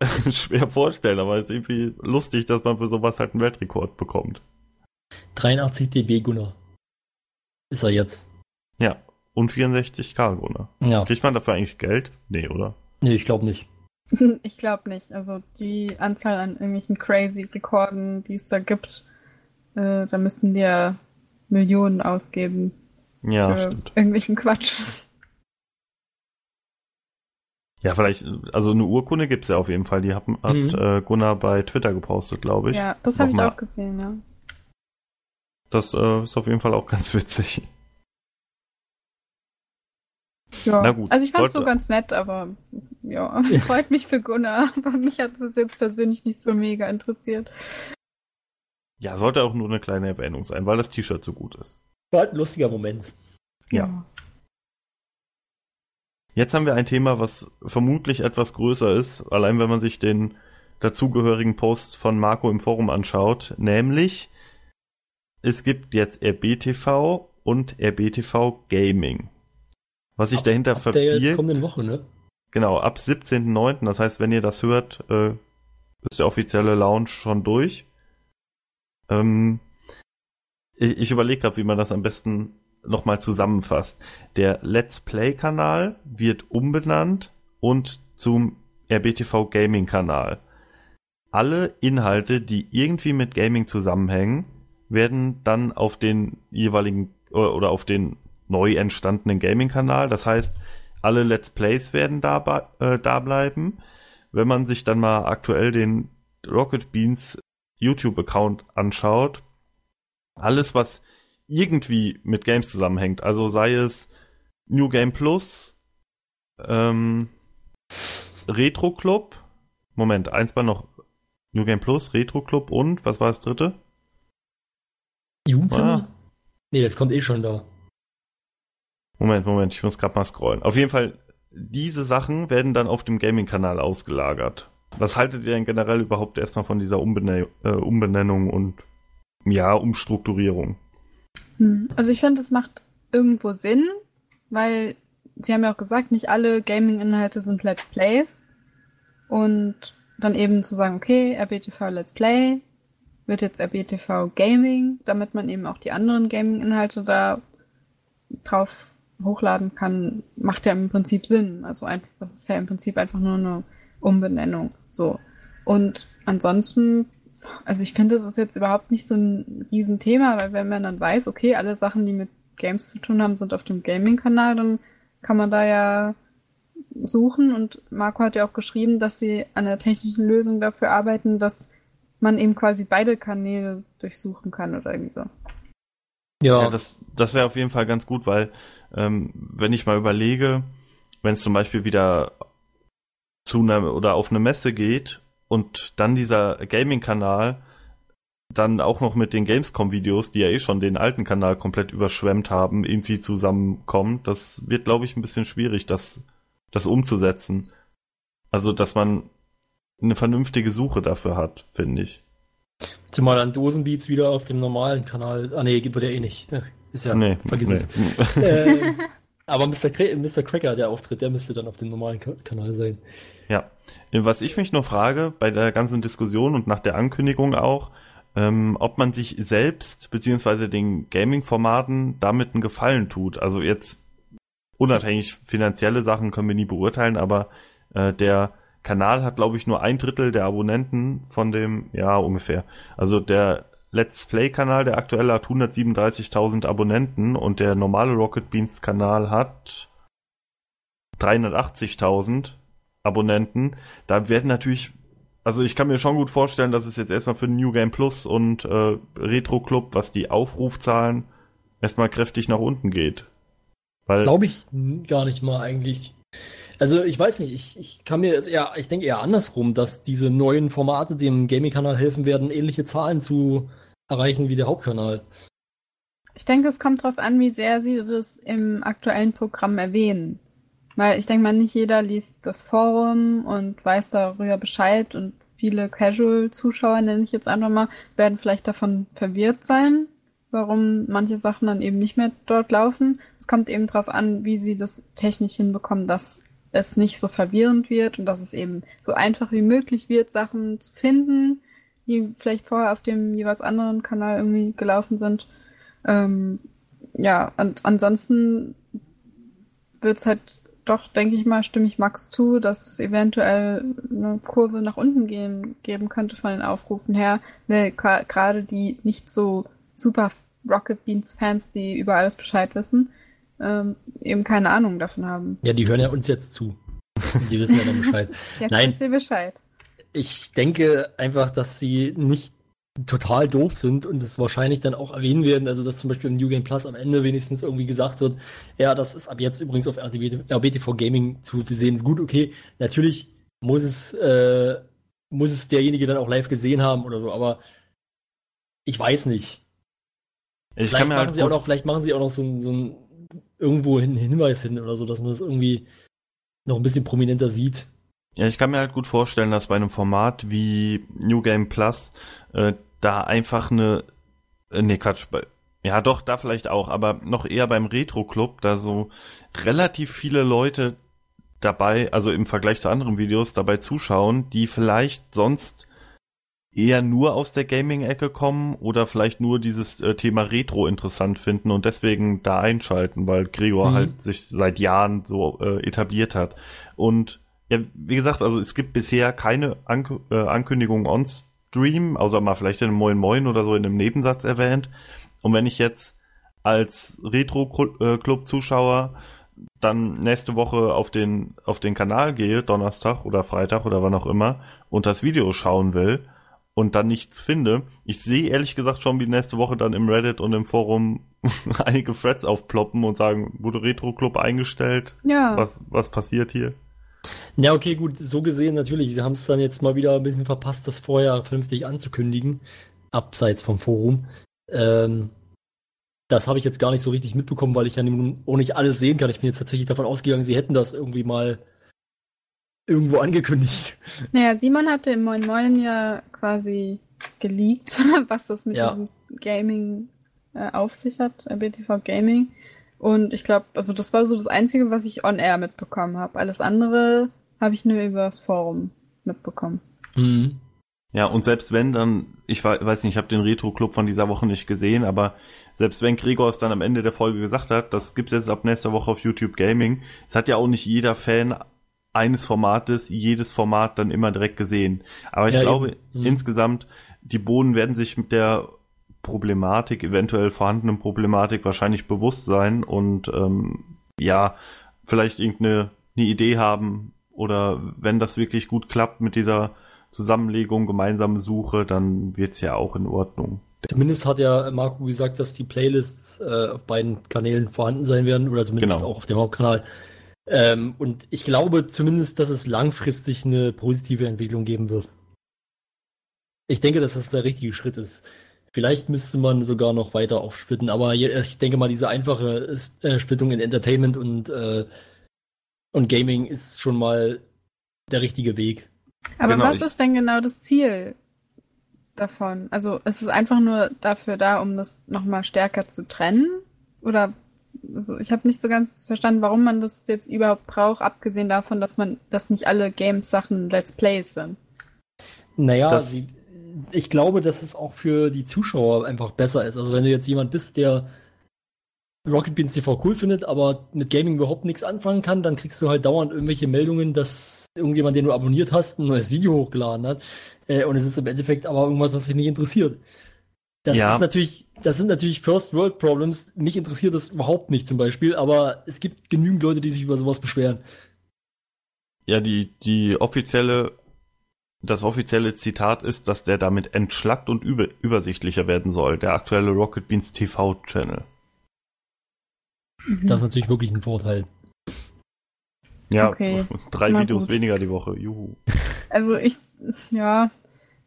schwer vorstellen, aber es ist irgendwie lustig, dass man für sowas halt einen Weltrekord bekommt. 83 dB Gunnar. Ist er jetzt. Ja. Und 64k, ne? Ja. Kriegt man dafür eigentlich Geld? Nee, oder? Nee, ich glaube nicht. Ich glaube nicht. Also die Anzahl an irgendwelchen crazy Rekorden, die es da gibt, äh, da müssten die ja Millionen ausgeben Ja, für stimmt. irgendwelchen Quatsch. Ja, vielleicht, also eine Urkunde gibt's ja auf jeden Fall. Die hat, hat Mhm. äh, Gunnar bei Twitter gepostet, glaube ich. Ja, das habe ich auch gesehen, ja. Das äh, ist auf jeden Fall auch ganz witzig. ja. Na gut, also ich fand es so ganz nett, aber ja, freut mich für Gunnar. Aber mich hat es jetzt persönlich nicht so mega interessiert. Ja, sollte auch nur eine kleine Erwähnung sein, weil das T-Shirt so gut ist. War halt ein lustiger Moment. Ja. Jetzt haben wir ein Thema, was vermutlich etwas größer ist, allein wenn man sich den dazugehörigen Post von Marco im Forum anschaut, nämlich es gibt jetzt RBTV und RBTV Gaming. Was sich dahinter Ab der jetzt verbirgt, kommenden Woche, ne? genau, ab 17.09., das heißt, wenn ihr das hört, äh, ist der offizielle Launch schon durch. Ähm, ich ich überlege gerade, wie man das am besten nochmal zusammenfasst. Der Let's Play-Kanal wird umbenannt und zum RBTV Gaming-Kanal. Alle Inhalte, die irgendwie mit Gaming zusammenhängen, werden dann auf den jeweiligen oder auf den neu entstandenen Gaming-Kanal. Das heißt, alle Let's Plays werden da, äh, da bleiben. Wenn man sich dann mal aktuell den Rocket Beans YouTube-Account anschaut, alles, was irgendwie mit Games zusammenhängt, also sei es New Game Plus, ähm, Retro Club, Moment, eins war noch New Game Plus, Retro Club und, was war das dritte? Jugendzimmer? Ah. Nee, das kommt eh schon da. Moment, Moment, ich muss gerade mal scrollen. Auf jeden Fall, diese Sachen werden dann auf dem Gaming-Kanal ausgelagert. Was haltet ihr denn generell überhaupt erstmal von dieser Umbene äh, Umbenennung und ja, Umstrukturierung? Hm. Also ich finde, es macht irgendwo Sinn, weil sie haben ja auch gesagt, nicht alle Gaming-Inhalte sind Let's Plays. Und dann eben zu sagen, okay, RBTV Let's Play wird jetzt RBTV Gaming, damit man eben auch die anderen Gaming-Inhalte da drauf hochladen kann, macht ja im Prinzip Sinn. Also einfach, das ist ja im Prinzip einfach nur eine Umbenennung. So. Und ansonsten, also ich finde, das ist jetzt überhaupt nicht so ein Riesenthema, weil wenn man dann weiß, okay, alle Sachen, die mit Games zu tun haben, sind auf dem Gaming-Kanal, dann kann man da ja suchen und Marco hat ja auch geschrieben, dass sie an einer technischen Lösung dafür arbeiten, dass man eben quasi beide Kanäle durchsuchen kann oder irgendwie so. Ja, Ja, das, das wäre auf jeden Fall ganz gut, weil ähm, wenn ich mal überlege, wenn es zum Beispiel wieder zu einer oder auf eine Messe geht und dann dieser Gaming-Kanal dann auch noch mit den Gamescom-Videos, die ja eh schon den alten Kanal komplett überschwemmt haben, irgendwie zusammenkommt, das wird, glaube ich, ein bisschen schwierig, das, das umzusetzen. Also, dass man eine vernünftige Suche dafür hat, finde ich. zumal dann Dosenbeats wieder auf dem normalen Kanal. Ah nee, wird ja eh nicht. Ja, Ist ja, nee, vergiss nee. es. Äh, aber Mr. Cra Mr. Cracker, der Auftritt, der müsste dann auf dem normalen Ka Kanal sein. Ja, was ich mich nur frage bei der ganzen Diskussion und nach der Ankündigung auch, ähm, ob man sich selbst beziehungsweise den Gaming-Formaten damit einen Gefallen tut. Also jetzt unabhängig finanzielle Sachen können wir nie beurteilen, aber äh, der Kanal hat, glaube ich, nur ein Drittel der Abonnenten von dem, ja, ungefähr. Also der Let's Play-Kanal, der aktuelle hat 137.000 Abonnenten und der normale Rocket Beans-Kanal hat 380.000 Abonnenten. Da werden natürlich, also ich kann mir schon gut vorstellen, dass es jetzt erstmal für New Game Plus und äh, Retro Club, was die Aufrufzahlen erstmal kräftig nach unten geht. Glaube ich gar nicht mal eigentlich. Also ich weiß nicht, ich, ich kann mir es eher, ich denke eher andersrum, dass diese neuen Formate dem Gaming-Kanal helfen werden, ähnliche Zahlen zu erreichen wie der Hauptkanal. Ich denke, es kommt darauf an, wie sehr sie das im aktuellen Programm erwähnen. Weil ich denke mal, nicht jeder liest das Forum und weiß darüber Bescheid und viele Casual-Zuschauer, nenne ich jetzt einfach mal, werden vielleicht davon verwirrt sein, warum manche Sachen dann eben nicht mehr dort laufen. Es kommt eben darauf an, wie sie das technisch hinbekommen, dass es nicht so verwirrend wird und dass es eben so einfach wie möglich wird, Sachen zu finden, die vielleicht vorher auf dem jeweils anderen Kanal irgendwie gelaufen sind. Ähm, ja, und ansonsten wird's halt doch, denke ich mal, stimme ich Max zu, dass es eventuell eine Kurve nach unten gehen, geben könnte von den Aufrufen her, weil gerade die nicht so super Rocket Beans Fans, die über alles Bescheid wissen, ähm, eben keine Ahnung davon haben. Ja, die hören ja uns jetzt zu. Die wissen ja dann Bescheid. Jetzt Nein. wisst ihr Bescheid. Ich denke einfach, dass sie nicht total doof sind und es wahrscheinlich dann auch erwähnen werden, also dass zum Beispiel im New Game Plus am Ende wenigstens irgendwie gesagt wird, ja, das ist ab jetzt übrigens auf RBTV Gaming zu sehen. Gut, okay, natürlich muss es, äh, muss es derjenige dann auch live gesehen haben oder so, aber ich weiß nicht. Ich vielleicht, kann mir machen halt sie auch noch, vielleicht machen sie auch noch so ein, so ein irgendwo einen Hinweis hin oder so, dass man das irgendwie noch ein bisschen prominenter sieht. Ja, ich kann mir halt gut vorstellen, dass bei einem Format wie New Game Plus äh, da einfach eine, äh, nee, Quatsch, bei, ja doch, da vielleicht auch, aber noch eher beim Retro Club, da so relativ viele Leute dabei, also im Vergleich zu anderen Videos dabei zuschauen, die vielleicht sonst eher nur aus der Gaming-Ecke kommen oder vielleicht nur dieses äh, Thema Retro interessant finden und deswegen da einschalten, weil Gregor Mhm. halt sich seit Jahren so äh, etabliert hat. Und ja, wie gesagt, also es gibt bisher keine Ank äh, Ankündigung on Stream, außer mal vielleicht in einem Moin Moin oder so in einem Nebensatz erwähnt. Und wenn ich jetzt als Retro-Club-Zuschauer dann nächste Woche auf den, auf den Kanal gehe, Donnerstag oder Freitag oder wann auch immer, und das Video schauen will und dann nichts finde, ich sehe ehrlich gesagt schon, wie nächste Woche dann im Reddit und im Forum einige Threads aufploppen und sagen, wurde Retro-Club eingestellt? Ja. Was, was passiert hier? Ja, okay, gut, so gesehen natürlich. Sie haben es dann jetzt mal wieder ein bisschen verpasst, das vorher vernünftig anzukündigen, abseits vom Forum. Ähm, das habe ich jetzt gar nicht so richtig mitbekommen, weil ich ja nun auch nicht alles sehen kann. Ich bin jetzt tatsächlich davon ausgegangen, sie hätten das irgendwie mal irgendwo angekündigt. Naja, Simon hatte im Moin Moin ja quasi geleakt, was das mit Ja. diesem Gaming äh, auf sich hat, äh, BTV Gaming. Und ich glaube, also das war so das Einzige, was ich on air mitbekommen habe. Alles andere habe ich nur über das Forum mitbekommen. Hm. Ja, und selbst wenn dann, ich wei- weiß nicht, ich habe den Retro-Club von dieser Woche nicht gesehen, aber selbst wenn Gregor es dann am Ende der Folge gesagt hat, das gibt's jetzt ab nächster Woche auf YouTube Gaming, es hat ja auch nicht jeder Fan eines Formates, jedes Format dann immer direkt gesehen. Aber ich Ja, glaube. Mhm. insgesamt, die Bohnen werden sich mit der Problematik, eventuell vorhandenen Problematik wahrscheinlich bewusst sein und ähm, ja, vielleicht irgendeine eine Idee haben oder wenn das wirklich gut klappt mit dieser Zusammenlegung, gemeinsame Suche, dann wird's ja auch in Ordnung. Zumindest hat ja Marco gesagt, dass die Playlists äh, auf beiden Kanälen vorhanden sein werden, oder zumindest Genau. auch auf dem Hauptkanal. Ähm, und ich glaube zumindest, dass es langfristig eine positive Entwicklung geben wird. Ich denke, dass das der richtige Schritt ist. Vielleicht müsste man sogar noch weiter aufsplitten, aber ich denke mal, diese einfache äh, Splittung in Entertainment und, äh, und Gaming ist schon mal der richtige Weg. Aber Genau, was ich- ist denn genau das Ziel davon? Also ist es einfach nur dafür da, um das nochmal stärker zu trennen? Oder also ich habe nicht so ganz verstanden, warum man das jetzt überhaupt braucht, abgesehen davon, dass man, dass nicht alle Games-Sachen Let's Plays sind. Naja, Das- sie, ich glaube, dass es auch für die Zuschauer einfach besser ist. Also wenn du jetzt jemand bist, der Rocket Beans TV cool findet, aber mit Gaming überhaupt nichts anfangen kann, dann kriegst du halt dauernd irgendwelche Meldungen, dass irgendjemand, den du abonniert hast, ein neues Video hochgeladen hat. Äh, und es ist im Endeffekt aber irgendwas, was dich nicht interessiert. Das Ja. ist natürlich, das sind natürlich First World Problems. Mich interessiert das überhaupt nicht zum Beispiel, aber es gibt genügend Leute, die sich über sowas beschweren. Ja, die, die offizielle, das offizielle Zitat ist, dass der damit entschlackt und über, übersichtlicher werden soll, der aktuelle Rocket Beans TV Channel. Das ist natürlich wirklich ein Vorteil. Ja, Okay. drei Na Videos gut. weniger die Woche, juhu. Also ich, ja,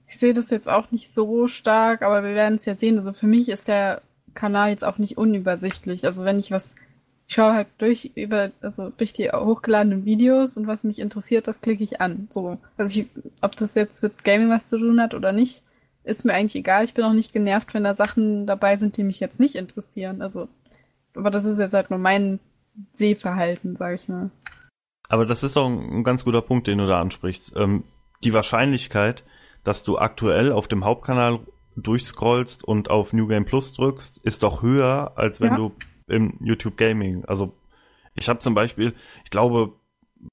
ich sehe das jetzt auch nicht so stark, aber wir werden es ja sehen. Also für mich ist der Kanal jetzt auch nicht unübersichtlich. Also wenn ich was, ich schaue halt durch über, also durch die hochgeladenen Videos und was mich interessiert, das klicke ich an. So, also ich, ob das jetzt mit Gaming was zu tun hat oder nicht, ist mir eigentlich egal. Ich bin auch nicht genervt, wenn da Sachen dabei sind, die mich jetzt nicht interessieren. Also, aber das ist jetzt halt nur mein Sehverhalten, sag ich mal. Aber das ist ein, ein ganz guter Punkt, den du da ansprichst. Ähm, die Wahrscheinlichkeit, dass du aktuell auf dem Hauptkanal durchscrollst und auf New Game Plus drückst, ist doch höher, als wenn Ja. du im YouTube Gaming. Also ich habe zum Beispiel, ich glaube,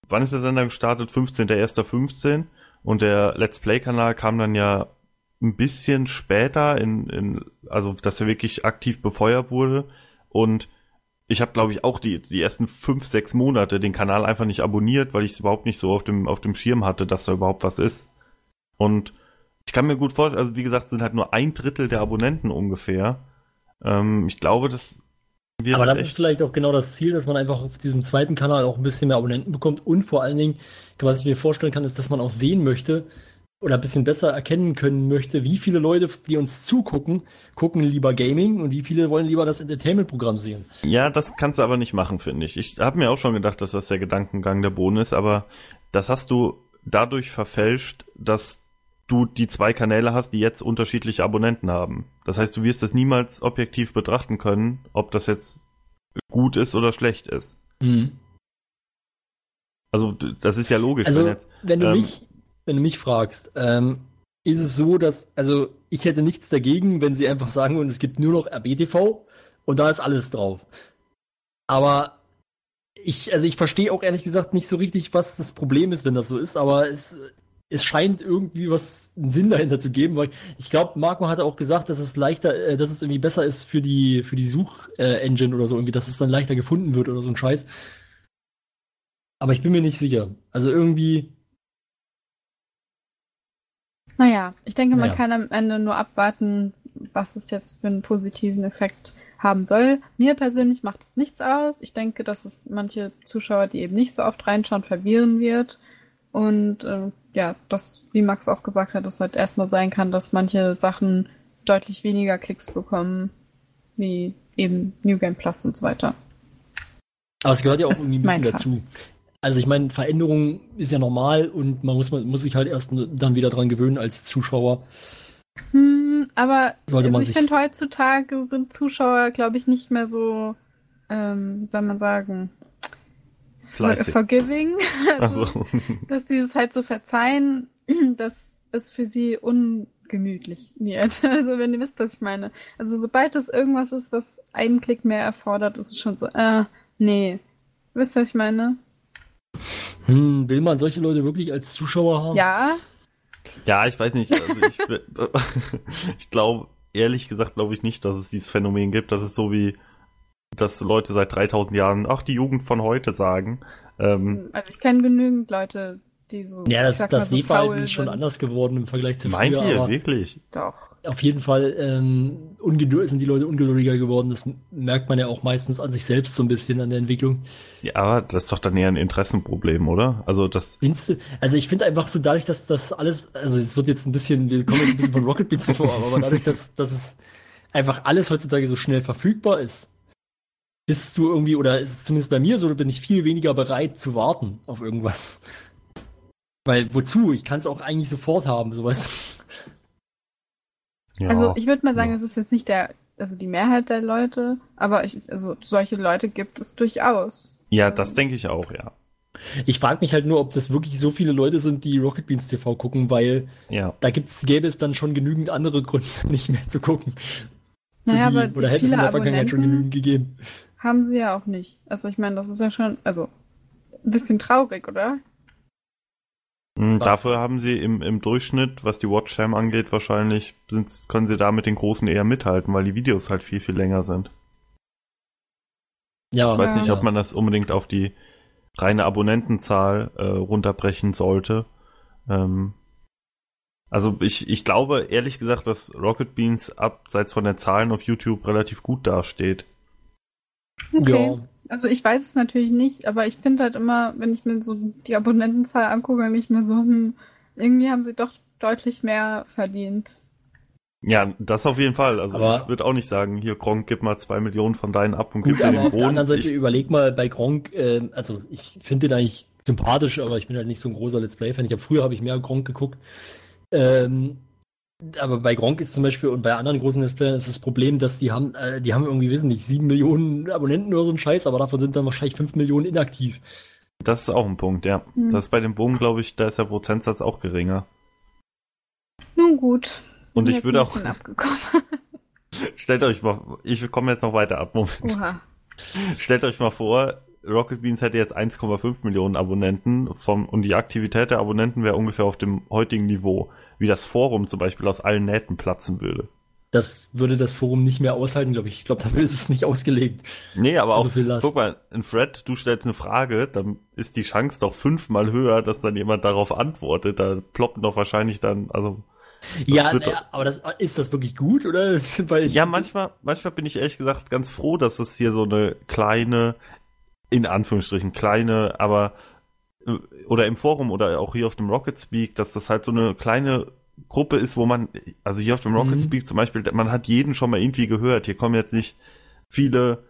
wann ist der Sender gestartet? 15.01.15 und der Let's Play-Kanal kam dann ja ein bisschen später, in, in, also dass er wirklich aktiv befeuert wurde. Und ich habe, glaube ich, auch die, die ersten fünf, sechs Monate den Kanal einfach nicht abonniert, weil ich es überhaupt nicht so auf dem, auf dem Schirm hatte, dass da überhaupt was ist. Und ich kann mir gut vorstellen, also wie gesagt, sind halt nur ein Drittel der Abonnenten ungefähr. Ähm, ich glaube, das wird Aber das echt- ist vielleicht auch genau das Ziel, dass man einfach auf diesem zweiten Kanal auch ein bisschen mehr Abonnenten bekommt und vor allen Dingen, was ich mir vorstellen kann, ist, dass man auch sehen möchte oder ein bisschen besser erkennen können möchte, wie viele Leute, die uns zugucken, gucken lieber Gaming und wie viele wollen lieber das Entertainment-Programm sehen. Ja, das kannst du aber nicht machen, finde ich. Ich habe mir auch schon gedacht, dass das der Gedankengang der Bohnen ist, aber das hast du dadurch verfälscht, dass du die zwei Kanäle hast, die jetzt unterschiedliche Abonnenten haben. Das heißt, du wirst das niemals objektiv betrachten können, ob das jetzt gut ist oder schlecht ist. Also d- das ist ja logisch. Also, wenn jetzt, wenn du ähm, mich, wenn du mich fragst, ähm, ist es so, dass, also ich hätte nichts dagegen, wenn sie einfach sagen würden, es gibt nur noch RBTV und da ist alles drauf. Aber ich, also ich verstehe auch ehrlich gesagt nicht so richtig, was das Problem ist, wenn das so ist, aber es, es scheint irgendwie was einen Sinn dahinter zu geben, weil ich glaube, Marco hatte auch gesagt, dass es leichter, äh, dass es irgendwie besser ist für die, für die Such-Engine oder so, irgendwie, dass es dann leichter gefunden wird oder so ein Scheiß. Aber ich bin mir nicht sicher. Also irgendwie, Naja, ich denke, man Naja. kann am Ende nur abwarten, was es jetzt für einen positiven Effekt haben soll. Mir persönlich macht es nichts aus. Ich denke, dass es manche Zuschauer, die eben nicht so oft reinschauen, verwirren wird. Und äh, ja, das, wie Max auch gesagt hat, es halt erstmal sein kann, dass manche Sachen deutlich weniger Klicks bekommen, wie eben New Game Plus und so weiter. Aber es gehört ja auch Das irgendwie ein bisschen dazu. Also ich meine, Veränderung ist ja normal und man muss, man muss sich halt erst dann wieder dran gewöhnen als Zuschauer. Hm, aber also ich finde, heutzutage sind Zuschauer, glaube ich, nicht mehr so, ähm, wie soll man sagen, fleißig. forgiving. Also, dass sie es halt so verzeihen, dass es für sie ungemütlich wird. Also wenn ihr wisst, was ich meine. Also sobald es irgendwas ist, was einen Klick mehr erfordert, ist es schon so, äh, nee. Wisst ihr, was ich meine? Hm, will man solche Leute wirklich als Zuschauer haben? Ja, ja, ich weiß nicht. Also ich, ich glaube, ehrlich gesagt, glaube ich nicht, dass es dieses Phänomen gibt. Das ist so wie, dass Leute seit 3000 Jahren, ach, die Jugend von heute sagen. Ähm, also ich kenne genügend Leute, die so, Ja, das, das so Sehverhalten ist schon sind. anders geworden im Vergleich zu meint früher. ihr aber wirklich? Doch. auf jeden Fall ähm, sind die Leute ungeduldiger geworden. Das merkt man ja auch meistens an sich selbst so ein bisschen an der Entwicklung. Ja, aber das ist doch dann eher ein Interessenproblem, oder? Also das, also ich finde einfach so dadurch, dass das alles, also es wird jetzt ein bisschen, wir kommen jetzt ein bisschen von Rocket Beans vor, aber dadurch, dass, dass es einfach alles heutzutage so schnell verfügbar ist, bist du irgendwie, oder ist es zumindest bei mir so, bin ich viel weniger bereit zu warten auf irgendwas. Weil wozu? Ich kann es auch eigentlich sofort haben, sowas. ja. Also ich würde mal sagen, Ja. es ist jetzt nicht der, also die Mehrheit der Leute, aber ich, also solche Leute gibt es durchaus. ja, das denke ich auch, ja. Ich frage mich halt nur, ob das wirklich so viele Leute sind, die Rocket Beans TV gucken, weil Ja. da gibt's, gäbe es dann schon genügend andere Gründe, nicht mehr zu gucken. Naja, die, aber die oder hätte es in der Vergangenheit schon genügend gegeben. Haben sie ja auch nicht. Also ich meine, das ist ja schon, also ein bisschen traurig, oder? Mhm, Was? Dafür haben sie im, im Durchschnitt, was die Watchtime angeht, wahrscheinlich sind, können sie da mit den Großen eher mithalten, weil die Videos halt viel, viel länger sind. Ja, Ich weiß nicht, ja. ob man das unbedingt auf die reine Abonnentenzahl äh, runterbrechen sollte. Ähm, also ich, ich glaube ehrlich gesagt, dass Rocket Beans abseits von den Zahlen auf YouTube relativ gut dasteht. Okay. Ja. Also ich weiß es natürlich nicht, aber ich finde halt immer, wenn ich mir so die Abonnentenzahl angucke, dann nicht mehr so, hm, irgendwie haben sie doch deutlich mehr verdient. Ja, das auf jeden Fall. Also Aber- ich würde auch nicht sagen, hier Gronk, gib mal zwei Millionen von deinen ab und Gut, gib dir aber den auf der Boden. anderen Seite Ich, überleg mal bei Gronk, äh, also ich finde den eigentlich sympathisch, aber ich bin halt nicht so ein großer Let's Play-Fan. Ich habe früher habe ich mehr Gronk geguckt. Ähm, aber bei Gronk ist zum Beispiel und bei anderen großen Let's Playern ist das Problem, dass die haben, äh, die haben irgendwie, wissen nicht, sieben Millionen Abonnenten oder so ein Scheiß, aber davon sind dann wahrscheinlich fünf Millionen inaktiv. Das ist auch ein Punkt, ja. Hm. Das ist bei dem Bogen, glaube ich, da ist der Prozentsatz auch geringer. Nun gut. Und ich jetzt würde auch, stellt euch mal, ich komme jetzt noch weiter ab, Moment. Oha. Stellt euch mal vor, Rocket Beans hätte jetzt 1,5 Millionen Abonnenten vom, und die Aktivität der Abonnenten wäre ungefähr auf dem heutigen Niveau, wie das Forum zum Beispiel aus allen Nähten platzen würde. Das würde das Forum nicht mehr aushalten, glaube ich. Ich glaube, dafür ist es nicht ausgelegt. Nee, aber auch, So guck mal, in Fred, du stellst eine Frage, dann ist die Chance doch fünfmal höher, dass dann jemand darauf antwortet. Da ploppt doch wahrscheinlich dann, also. Ja, naja, aber das, ist das wirklich gut, oder? Weil Ja, manchmal, manchmal bin ich ehrlich gesagt ganz froh, dass es hier so eine kleine, in Anführungsstrichen kleine, aber oder im Forum oder auch hier auf dem Rocket Speak, dass das halt so eine kleine Gruppe ist, wo man, also hier auf dem Rocket Mhm. Speak zum Beispiel, man hat jeden schon mal irgendwie gehört. Hier kommen jetzt nicht viele